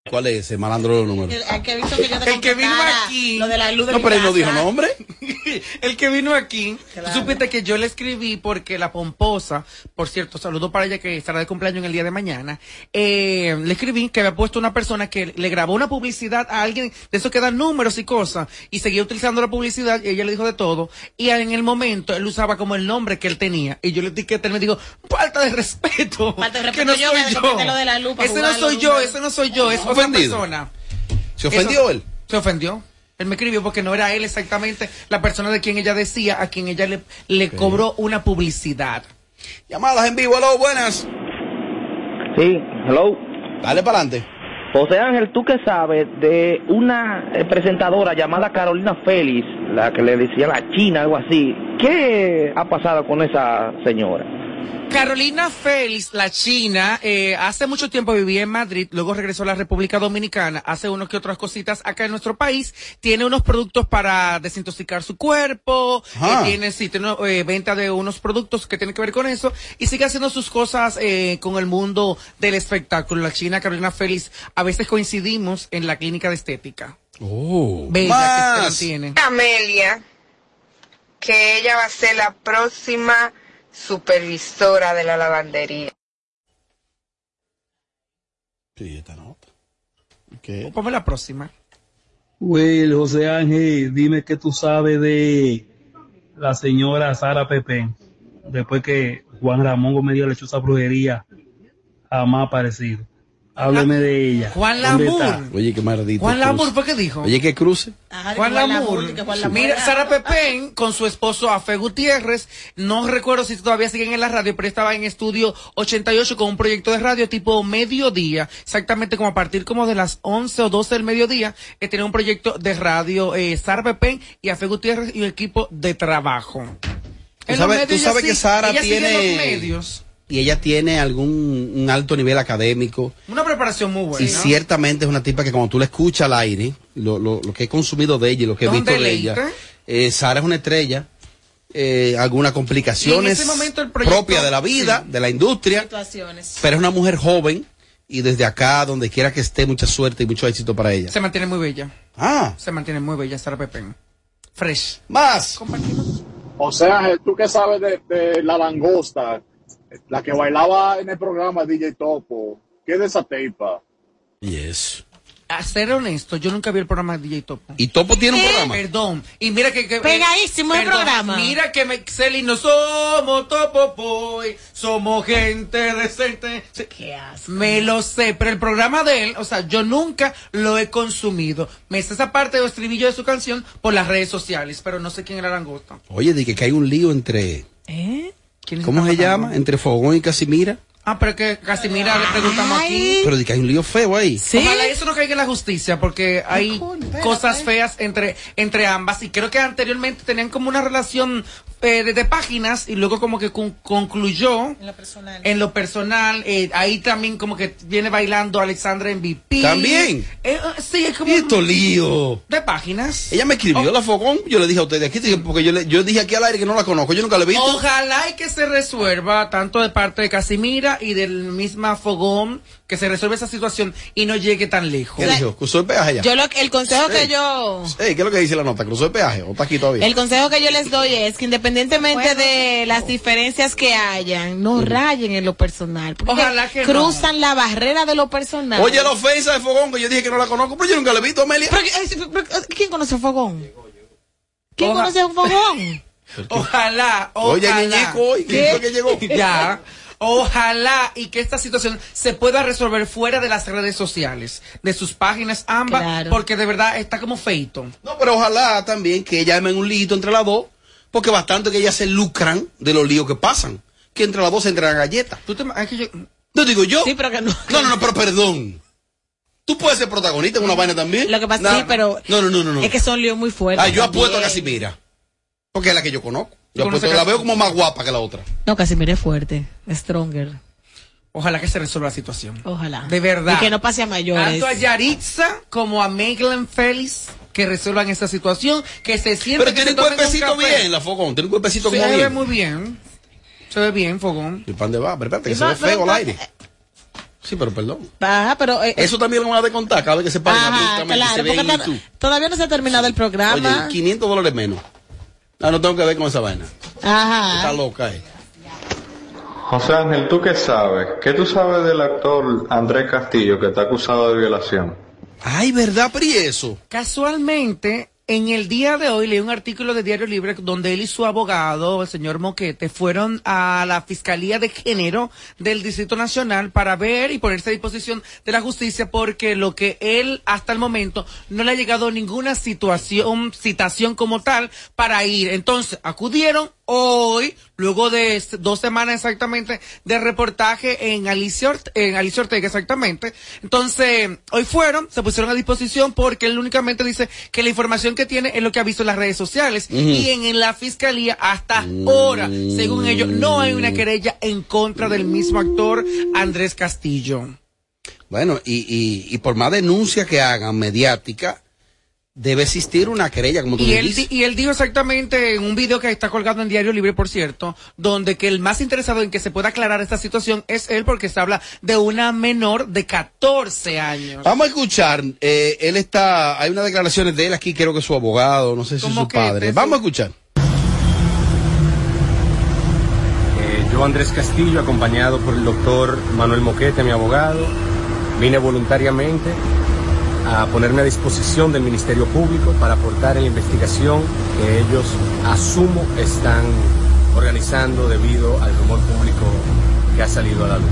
¿Cuál es ese malandro de los números? El que, visto que yo te El que vino aquí. Lo de la luz de No, mi pero él no dijo nombre. El que vino aquí, tú supiste que yo le escribí porque la pomposa, por cierto, saludo para ella que estará de cumpleaños en el día de mañana, eh, le escribí que había puesto una persona que le grabó una publicidad a alguien de esos que dan números y cosas, y seguía utilizando la publicidad, y ella le dijo de todo, y en el momento él usaba como el nombre que él tenía, y yo le etiqueté, él me dijo, falta de respeto, Falta de que respeto, no yo soy yo, lo de la luz ese no soy yo, ese no soy yo, es otra Ofendido. persona. ¿Se ofendió Eso- él? Se ofendió. Él me escribió porque no era él exactamente la persona de quien ella decía, a quien ella le, le cobró una publicidad. Llamadas en vivo. Hola, buenas. Sí, hello. Dale para adelante. José Ángel, ¿tú qué sabes de una eh, presentadora llamada Carolina Félix, la que le decía la China, algo así? ¿Qué ha pasado con esa señora? Carolina Félix, la china, eh, hace mucho tiempo vivía en Madrid, luego regresó a la República Dominicana, hace unas que otras cositas acá en nuestro país, tiene unos productos para desintoxicar su cuerpo, eh, tiene, sí, tiene eh, venta de unos productos que tienen que ver con eso, y sigue haciendo sus cosas eh, con el mundo del espectáculo. La china Carolina Félix, a veces coincidimos en la clínica de estética. Oh. Bella que se Más. mantiene. Amelia, que ella va a ser la próxima supervisora de la lavandería. Sí, esta nota. Ponme la próxima. Will, José Ángel, dime qué tú sabes de la señora Sara Pepe, después que Juan Ramón Gómez le echó esa brujería, jamás ha Hábleme de ella. Juan ¿Dónde Lamour. está? Oye, qué maldito. Juan. Lamour fue que dijo. Oye, qué cruce. Ajá, Juan Juan Lamour Mira, Sara Pepén con su esposo Afe Gutiérrez. No recuerdo si todavía siguen en la radio, pero estaba en estudio 88 con un proyecto de radio tipo mediodía. Exactamente como a partir como de las 11 o 12 del mediodía. Eh, tenía un proyecto de radio, eh, Sara Pepén y Afe Gutiérrez y un equipo de trabajo. Tú sabes, tú sabes sí- que Sara ella sigue en los tiene medios. Y ella tiene algún un alto nivel académico Una preparación muy buena. y ciertamente es una tipa que cuando tú la escuchas al aire, lo, lo, lo que he consumido de ella y lo que he visto de ella, eh, Sara es una estrella. Eh, algunas complicaciones Y en ese momento el proyecto- propias de la vida, de la industria, pero es una mujer joven y desde acá, donde quiera que esté, mucha suerte y mucho éxito para ella. Se mantiene muy bella. Ah. Se mantiene muy bella Sara Pepén. Fresh. Más. O sea, Ángel, tú que sabes de, de la langosta, la que bailaba en el programa DJ Topo, ¿qué es de esa tipa? Yes. A ser honesto, yo nunca vi el programa de DJ Topo. ¿Y Topo tiene un programa? Perdón. Y mira que... que Pegadísimo el perdón, programa. Mira que me, Celi, no somos Topo Boy, somos gente decente. Sí, Me lo sé, pero el programa de él, o sea, yo nunca lo he consumido. Me sé esa parte del estribillo de su canción por las redes sociales, pero no sé quién era Langosta. Oye, dije que hay un lío entre, ¿Eh? ¿Quién ¿cómo se llama? Entre Fogón y Casimira. Ah, pero que Casimira le preguntamos aquí. Pero di que hay un lío feo ahí. Ojalá eso no caiga en la justicia porque hay cosas feas entre, entre ambas y creo que anteriormente tenían como una relación eh, de, de páginas y luego como que con- concluyó En lo personal. en lo personal. eh, ahí también como que viene bailando Alexandra MVP. ¿También? Eh, sí, es como Y esto lío. de páginas. Ella me escribió la Fogón, yo le dije a ustedes aquí, porque yo, le, yo dije aquí al aire que no la conozco, yo nunca la he visto. Ojalá y que se resuelva tanto de parte de Casimira y del misma Fogón que se resuelva esa situación y no llegue tan lejos. ¿Qué dijo? ¿Cruzó el peaje ya? Yo lo, el consejo que yo ¿Qué es lo que dice la nota? ¿Cruzó el peaje o está aquí todavía? el consejo que yo les doy es que independientemente de las diferencias que hayan, no rayen en lo personal. Porque Ojalá que no. cruzan la barrera de lo personal. Oye, la ofensa de Fogón, que yo dije que no la conozco, pero yo nunca la he visto, Amelia. Pero, pero, ¿Quién conoce a Fogón? ¿Quién Oja- conoce a Fogón? Ojalá, Oye, ojalá. Ñeñeco hoy, ¿quién fue que llegó? Ya. Ojalá y que esta situación se pueda resolver fuera de las redes sociales, de sus páginas ambas, Claro. porque de verdad está como feito. No, pero ojalá también que ella en un lío entre las dos, porque bastante que ellas se lucran de los líos que pasan. Que entre las dos se entregan galletas. ¿Tú te, es que yo, No digo yo. Sí, pero que no. No, no, no, pero perdón. Tú puedes ser protagonista en una vaina también. Lo que pasa Nah, sí, pero No, no, no, no. no. es que son líos muy fuertes. Ah, yo apuesto a. Casimira. Porque es la que yo conozco. Yo ¿Conoce apuesto, la veo como más guapa que la otra. No, Casimira es fuerte, stronger. ojalá que se resuelva la situación. Ojalá. De verdad. Y que no pase a mayores. Tanto a Yaritza como a Megan Félix que resuelvan esta situación, que se sienten Pero que tiene se un cuerpecito bien, la Fogón. Tiene un cuerpecito Se como ve bien. muy bien. Se ve bien, Fogón. ¿Y pan de va? Pero espérate, que se ve feo al aire. Sí, pero perdón. Ajá, pero... eh, Eso también lo van a descontar cada vez que se paren Ajá, claro, se todavía no se ha terminado el programa. Oye, 500 dólares menos. Ah, no tengo que ver con esa vaina. Ajá. Está loca, eh. José Ángel, ¿tú qué sabes? ¿Qué tú sabes del actor Andrés Castillo que está acusado de violación? Ay, ¿verdad, pero y eso? Casualmente, en el día de hoy leí un artículo de Diario Libre donde él y su abogado, el señor Moquete, fueron a la Fiscalía de Género del Distrito Nacional para ver y ponerse a disposición de la justicia porque lo que él hasta el momento no le ha llegado ninguna situación, citación como tal para ir. Entonces, acudieron hoy, luego de dos semanas exactamente de reportaje en Alicia, Ort- en Alicia Ortega exactamente. Entonces, hoy fueron, se pusieron a disposición porque él únicamente dice que la información que tiene es lo que ha visto en las redes sociales y en, en la fiscalía hasta ahora, según ellos, no hay una querella en contra del mismo actor Andrés Castillo. Bueno, y, y, y por más denuncia que hagan mediática, debe existir una querella, como tú Y él, dices. di- y él dijo exactamente en un video que está colgado en Diario Libre, por cierto, donde que el más interesado en que se pueda aclarar esta situación es él porque se habla de una menor de 14 años. Vamos a escuchar, eh, él está, hay unas declaraciones de él aquí, creo que su abogado, no sé si ¿Cómo su padre. Vamos a escuchar. Eh, yo, Andrés Castillo, acompañado por el doctor Manuel Moquete, mi abogado, vine voluntariamente a ponerme a disposición del Ministerio Público para aportar en la investigación que ellos, asumo, están organizando debido al rumor público que ha salido a la luz.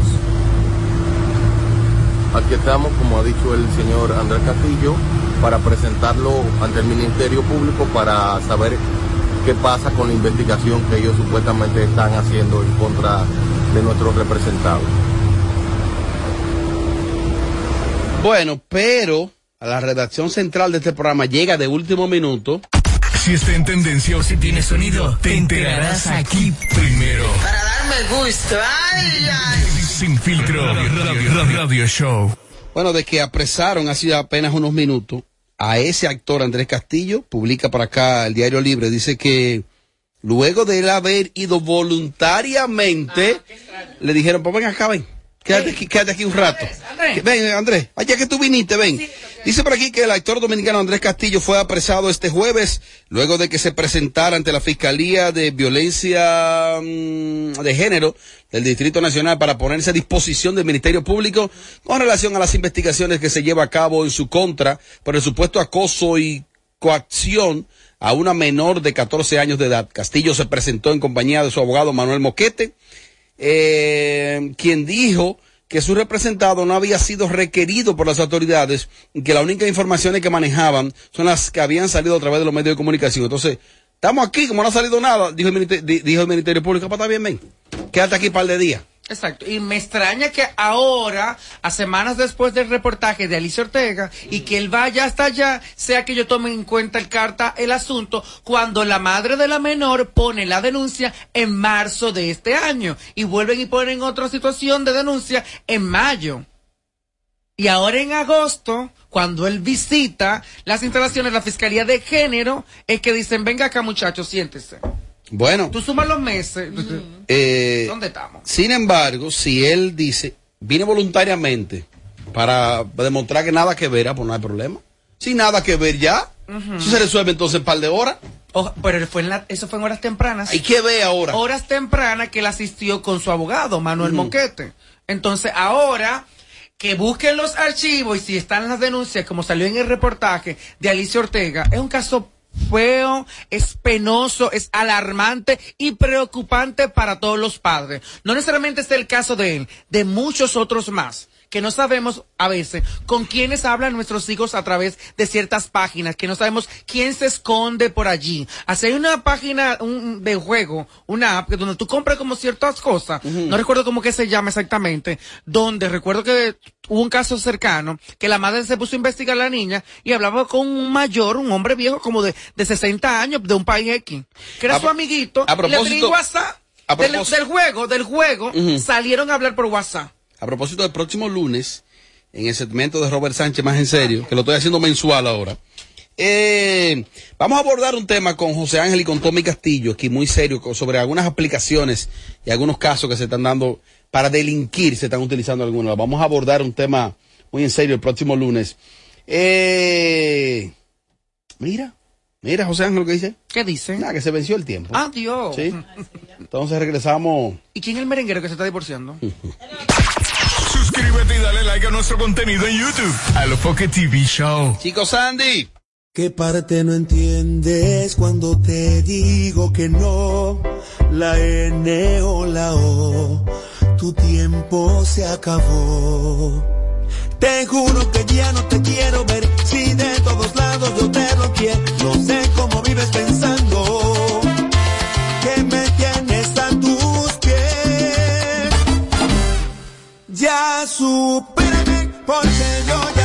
aquí estamos, como ha dicho el señor Andrés Castillo, para presentarlo ante el Ministerio Público para saber qué pasa con la investigación que ellos supuestamente están haciendo en contra de nuestros representados. Bueno, pero a la redacción central de este programa llega de último minuto. Si está en tendencia o si tiene sonido, te enterarás aquí primero. Para darme gusto. Ay, ay. Sin filtro, radio, radio, radio show. Bueno, de que apresaron hace apenas unos minutos a ese actor Andrés Castillo, publica para acá el Diario Libre, dice que luego de él haber ido voluntariamente, le dijeron, pues ven acá, ven, quédate aquí, quédate aquí un rato. Ven, Andrés, allá que tú viniste, ven. Dice por aquí que el actor dominicano Andrés Castillo fue apresado este jueves luego de que se presentara ante la Fiscalía de Violencia mm, de Género del Distrito Nacional para ponerse a disposición del Ministerio Público con relación a las investigaciones que se lleva a cabo en su contra por el supuesto acoso y coacción a una menor de 14 años de edad. Castillo se presentó en compañía de su abogado Manuel Moquete, eh, quien dijo que su representado no había sido requerido por las autoridades y que la única informaciones que manejaban son las que habían salido a través de los medios de comunicación. Entonces, estamos aquí, como no ha salido nada, dijo el Ministerio, di- dijo el Ministerio Público, pues está bien, ven, quédate aquí un par de días. Exacto. Y me extraña que ahora, a semanas después del reportaje de Alicia Ortega, y que él vaya hasta allá, sea que yo tome en cuenta el carta el asunto, cuando la madre de la menor pone la denuncia en marzo de este año. Y vuelven y ponen otra situación de denuncia en mayo. Y ahora en agosto, cuando él visita las instalaciones de la Fiscalía de Género, es que dicen, venga acá muchachos, siéntese. Bueno, Tú sumas los meses. eh, ¿Dónde estamos? sin embargo, si él dice, vine voluntariamente para demostrar que nada que ver, ah, pues no hay problema. Sin nada que ver ya, eso se resuelve entonces en un par de horas. Oh, pero fue en la- eso fue en horas tempranas. ¿Y qué ve ahora? Horas tempranas que él asistió con su abogado, Manuel Ujú. Moquete. Entonces, ahora que busquen los archivos y si están las denuncias, como salió en el reportaje de Alicia Ortega, es un caso feo, es penoso, es alarmante y preocupante para todos los padres. No necesariamente es el caso de él, de muchos otros más que no sabemos a veces con quiénes hablan nuestros hijos a través de ciertas páginas, que no sabemos quién se esconde por allí. Hace una página un- de juego, una app, que donde tú compras como ciertas cosas, no recuerdo cómo que se llama exactamente, donde recuerdo que hubo un caso cercano, que la madre se puso a investigar a la niña y hablaba con un mayor, un hombre viejo como de, de 60 años, de un país X, que era A su amiguito, a y le propósito- WhatsApp, a del, propósito- del juego, del juego, salieron a hablar por WhatsApp. A propósito del próximo lunes, en el segmento de Robert Sánchez más en serio, que lo estoy haciendo mensual ahora. eh, vamos a abordar un tema con José Ángel y con Tommy Castillo, aquí muy serio, sobre algunas aplicaciones y algunos casos que se están dando para delinquir, se están utilizando algunos. Vamos a abordar un tema muy en serio el próximo lunes. Eh, mira, mira José Ángel lo que dice. ¿Qué dice? Nada, que se venció el tiempo. Adiós. Sí. Entonces regresamos. ¿Y quién es el merenguero que se está divorciando? Suscríbete y dale like a nuestro contenido en YouTube. Alofoque TV Show. Chicos Sandy. ¿Qué parte no entiendes cuando te digo que no? La N o la O, tu tiempo se acabó. Te juro que ya no te quiero ver, si de todos lados yo te bloqueé. No sé cómo vives pensando supérame, porque yo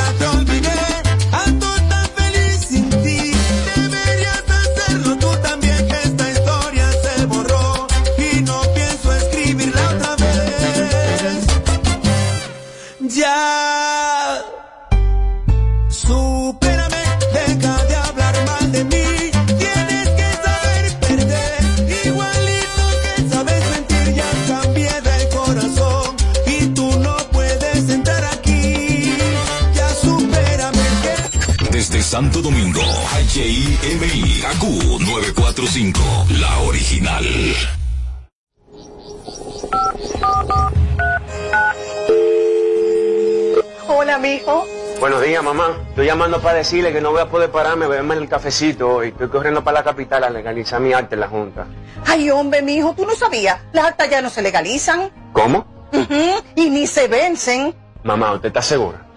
Santo Domingo, HIMI, KQ 945, la original. Hola, mijo. Buenos días, mamá. Estoy llamando para decirle que no voy a poder pararme a beberme el cafecito y estoy corriendo para la capital a legalizar mi arte en la Junta. Ay, hombre, mijo, tú no sabías. Las actas ya no se legalizan. ¿Cómo? Y ni se vencen. Mamá, ¿usted está segura?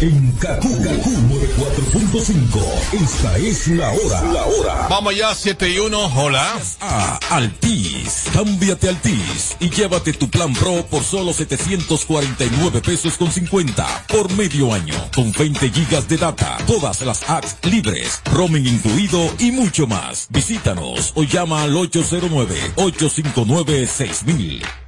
En Kaku, Kaku 4.5. Esta es la hora. La hora. Vamos ya, 7 y 1. Hola. A Altis. Cámbiate Altis y llévate tu plan Pro por solo 749 pesos con 50 por medio año. Con 20 gigas de data, todas las apps libres, roaming incluido y mucho más. Visítanos o llama al 809-859-6000.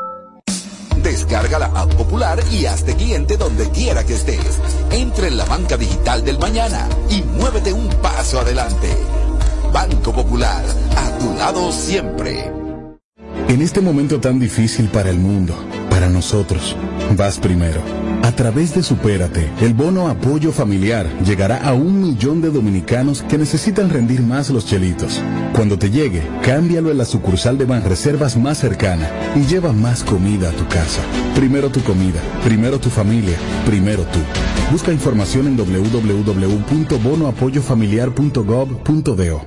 Descarga la app popular y hazte cliente donde quiera que estés. Entra en la banca digital del mañana y muévete un paso adelante. Banco Popular, a tu lado siempre. En este momento tan difícil para el mundo, para nosotros, vas primero. A través de Supérate, el bono apoyo familiar llegará a un millón de dominicanos que necesitan rendir más los chelitos. Cuando te llegue, cámbialo en la sucursal de Banreservas más cercana y lleva más comida a tu casa. Primero tu comida, primero tu familia, primero tú. Busca información en www.bonoapoyofamiliar.gov.do.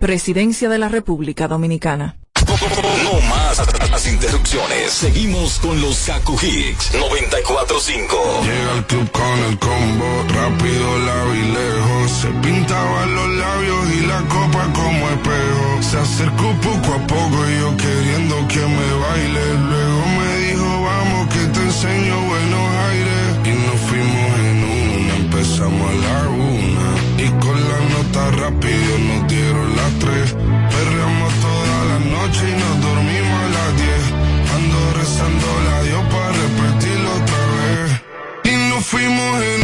Presidencia de la República Dominicana. Las interrupciones. Seguimos con los Kaku Hicks 94.5. Llega al club con el combo, rápido, la y lejos. Se pintaban los labios y la copa como espejo. Se acercó poco a poco y yo queriendo que me baile. Luego me dijo, vamos que te enseño buenos aires. Y nos fuimos en una, empezamos a la una. Y con la nota rápido nos fuimos en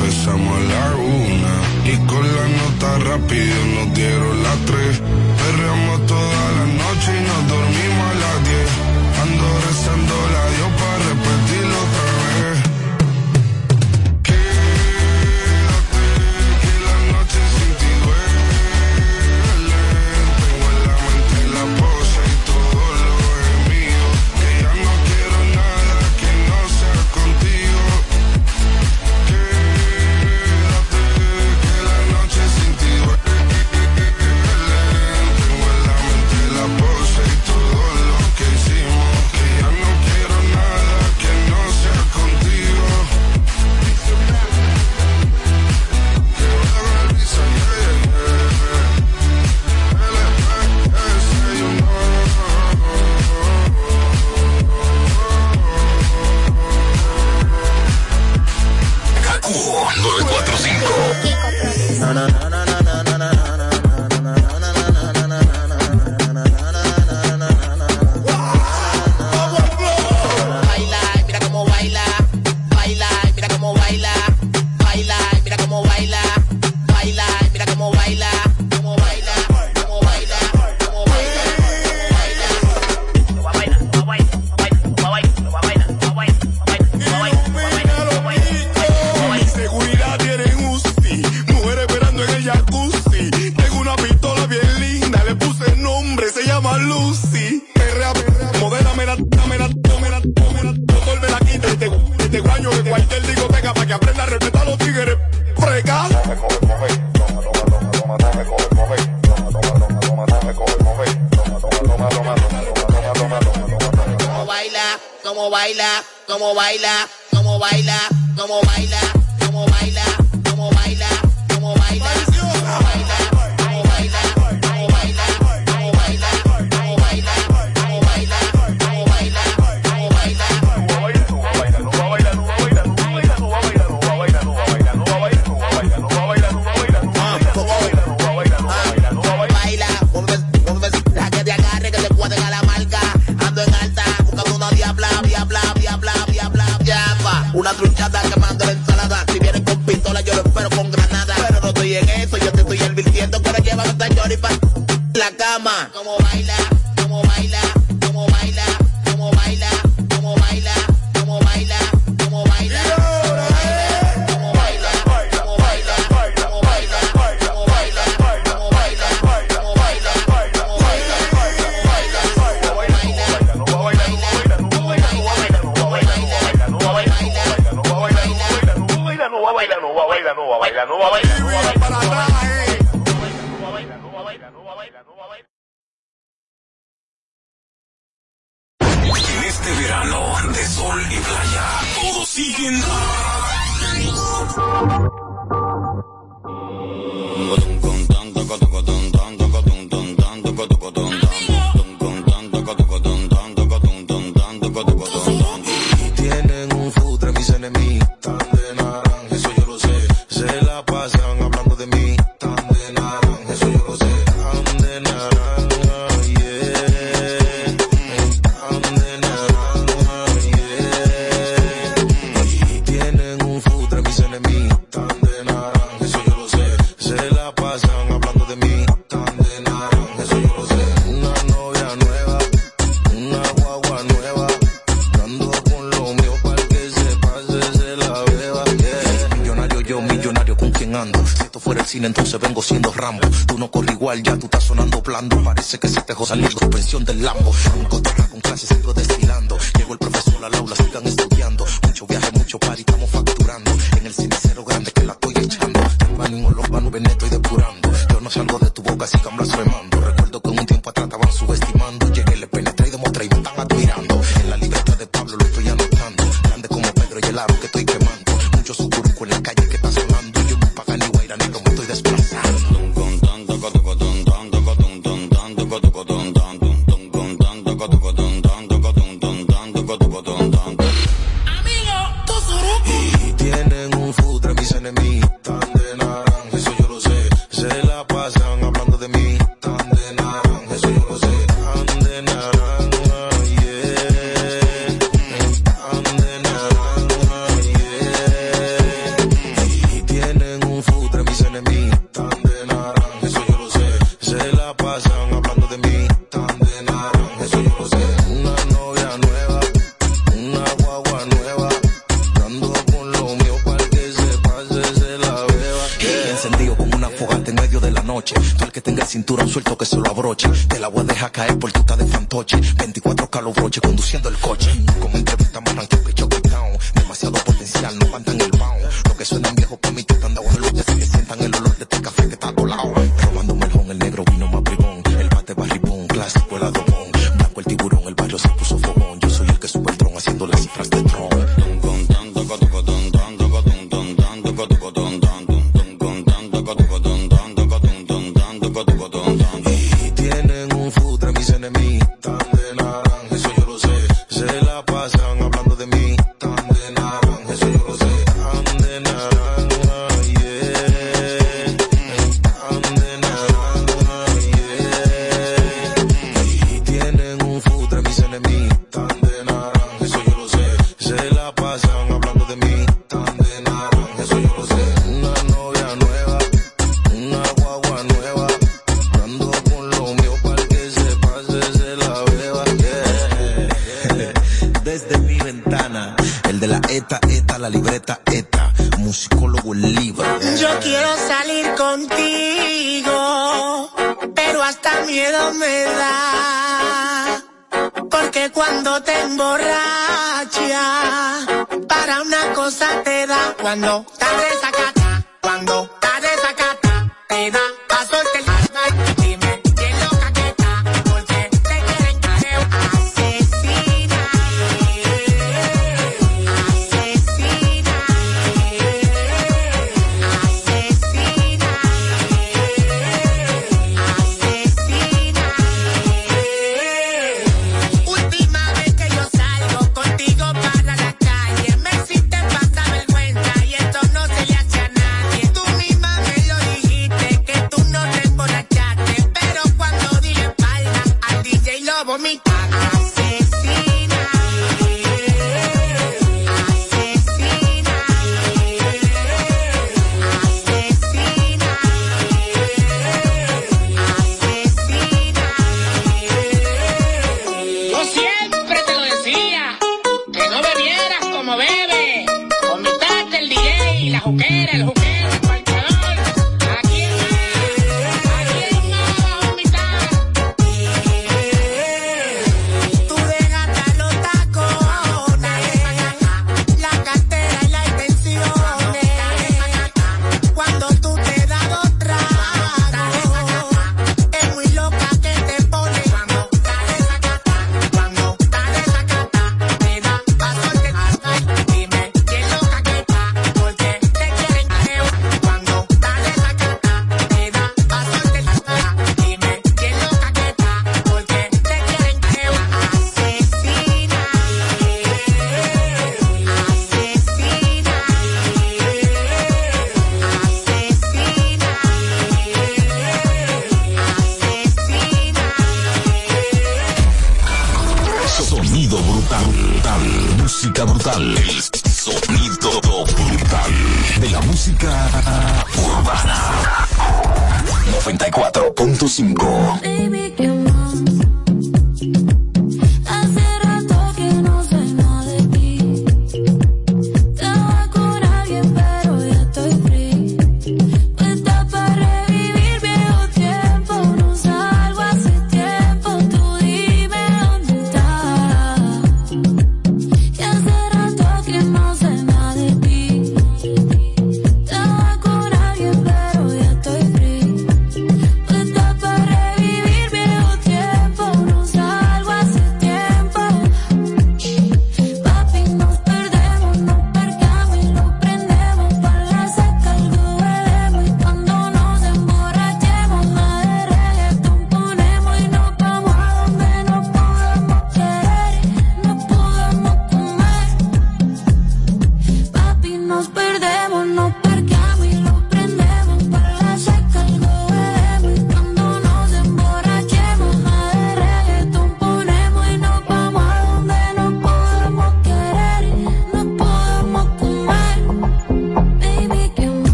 empezamos a la una. Y con la nota rápido nos dieron las tres. Perreamos toda que aprenda a respetar a los tigres. Freca. Como baila, como baila, como baila, como baila, como baila. ya tú estás sonando blando. Parece que se te jodan la suspensión del lambo.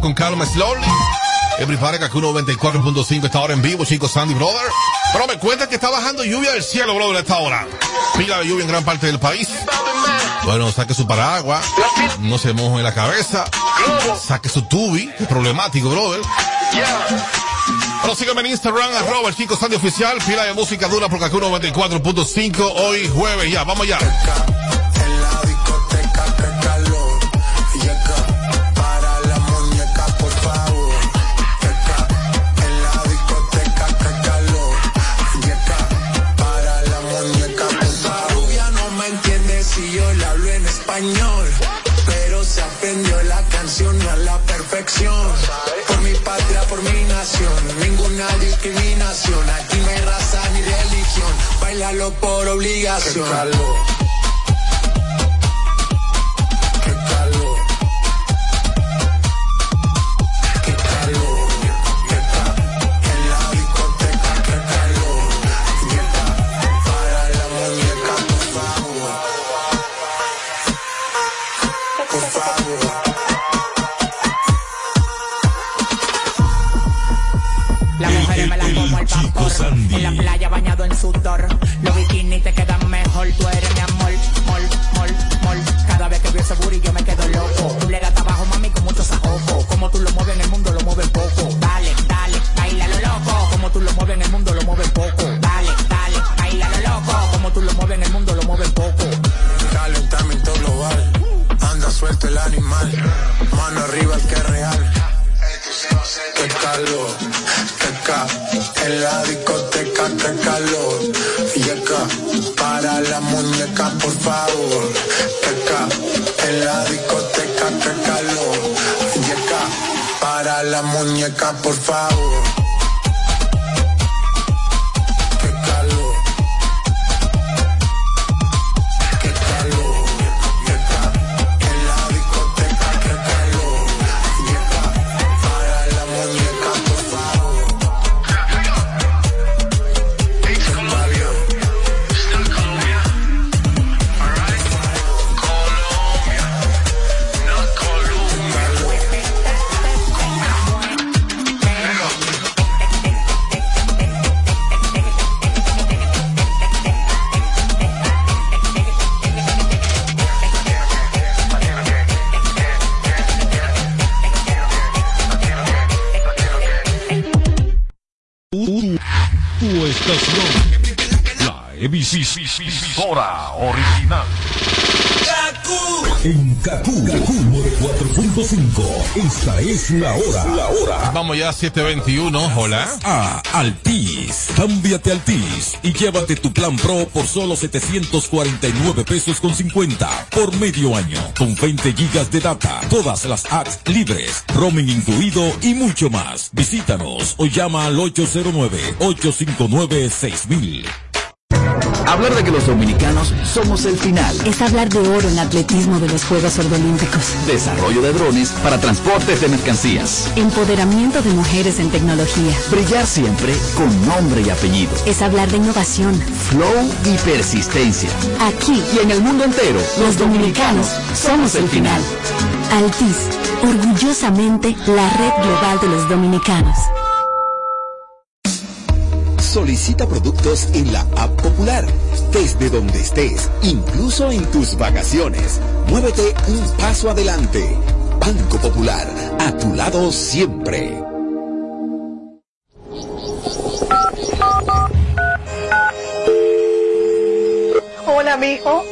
Con Calma Slowly. Everybody, Kaku 94.5 está ahora en vivo, chicos, Sandy Brother. Pero me cuentan que está bajando lluvia del cielo, brother, a esta hora. Pila de lluvia en gran parte del país. Bueno, saque su paraguas, no se moje en la cabeza, saque su tubi, que problemático, brother. Bueno, sígueme en Instagram, arroba el chico Sandy Oficial, pila de música dura por Kaku 94.5, hoy jueves, ya, vamos ya. Por obligación muñeca, por favor. Qué ca, en la discoteca, qué calor. Y acá, para la muñeca, por favor. Emisora original. En Kaku, Kaku 4.5. Esta es la hora. La hora. Vamos ya, 721, hola. A Altis. Cámbiate a Altis y llévate tu plan Pro por solo 749 pesos con 50 por medio año. Con 20 gigas de data, todas las apps libres, roaming incluido y mucho más. Visítanos o llama al 809-859-6000. Hablar de que los dominicanos somos el final. Es hablar de oro en atletismo de los Juegos Olímpicos. Desarrollo de drones para transportes de mercancías. Empoderamiento de mujeres en tecnología. Brillar siempre con nombre y apellido. Es hablar de innovación. Flow y persistencia. Aquí Y en el mundo entero, los dominicanos somos el final. Altis, orgullosamente la red global de los dominicanos. Solicita productos en la app popular, desde donde estés, incluso en tus vacaciones. Muévete un paso adelante. Banco Popular, a tu lado siempre. Hola, mijo.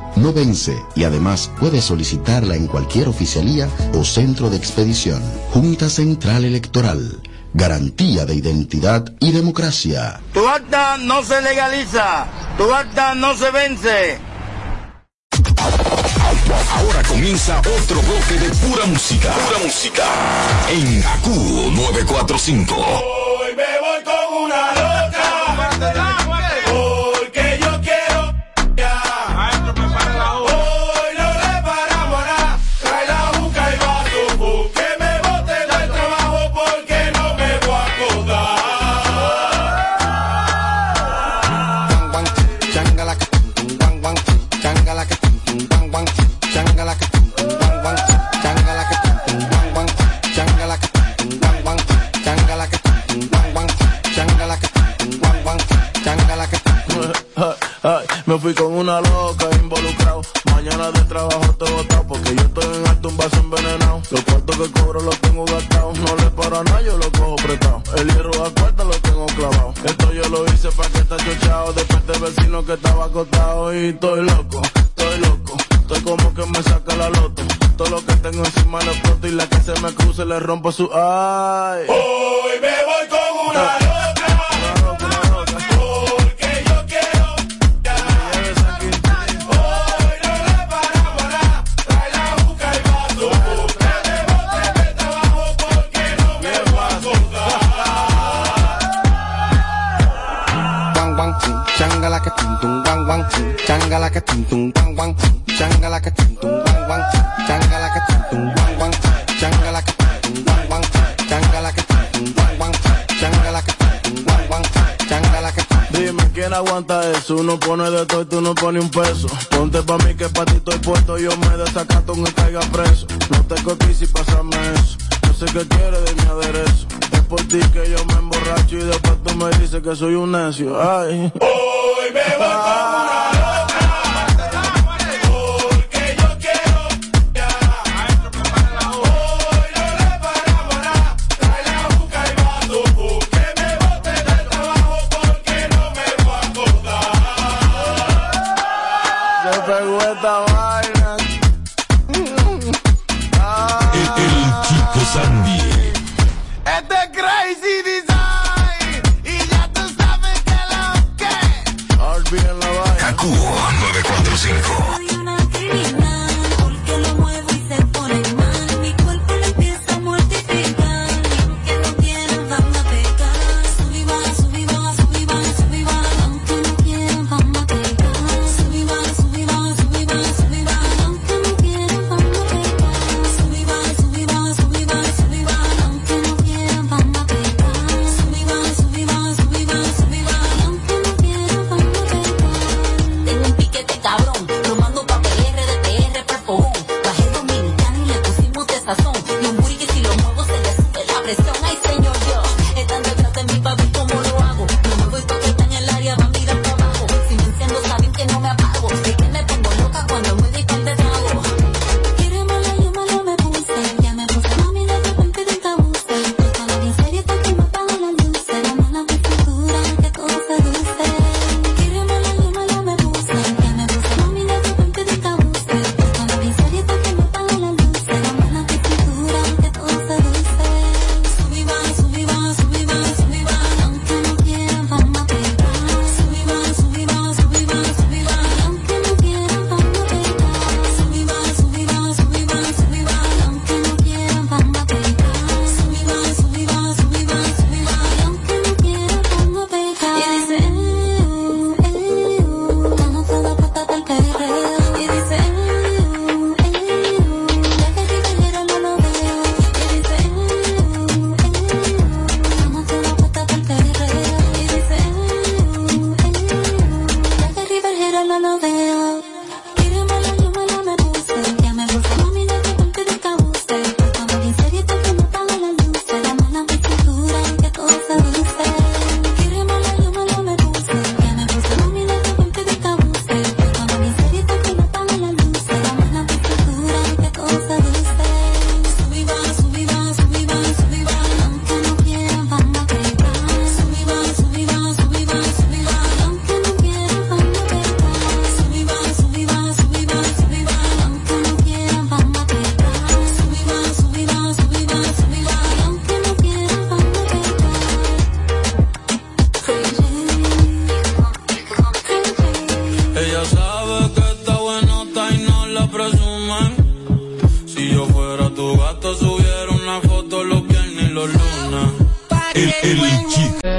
no vence y además puede solicitarla en cualquier oficialía o centro de expedición. Junta Central Electoral. Garantía de identidad y democracia. Tu acta no se legaliza. Tu acta no se vence. Ahora comienza otro bloque de pura música. Pura música. En AQ 945. Hoy me voy con una Me fui con una loca involucrado. Mañana de trabajo te botado porque yo estoy en alto un vaso envenenado. Los cuartos que cobro los tengo gastados. No le paro nada, yo lo cojo prestado. El hierro a cuarta lo tengo clavado. Esto yo lo hice pa' que está chochado. Después del vecino que estaba acostado. Y estoy loco, estoy loco. Estoy como que me saca la loto. Todo lo que tengo encima lo exploto y la que se me cruce le rompo su ay. changa la que tum changa la que tum changa la que tum changa la que tum changa la que tum tum changa la que Dime quién aguanta eso, uno pone de todo y tú no pones un peso. Ponte pa' mí que pa' ti estoy puesto, yo me desacato y caiga preso. No te coquís y pásame eso, yo sé que quieres de mi aderezo. Es por ti que yo me emborracho y después tú me dices que soy un necio. Ay. Hoy me voy a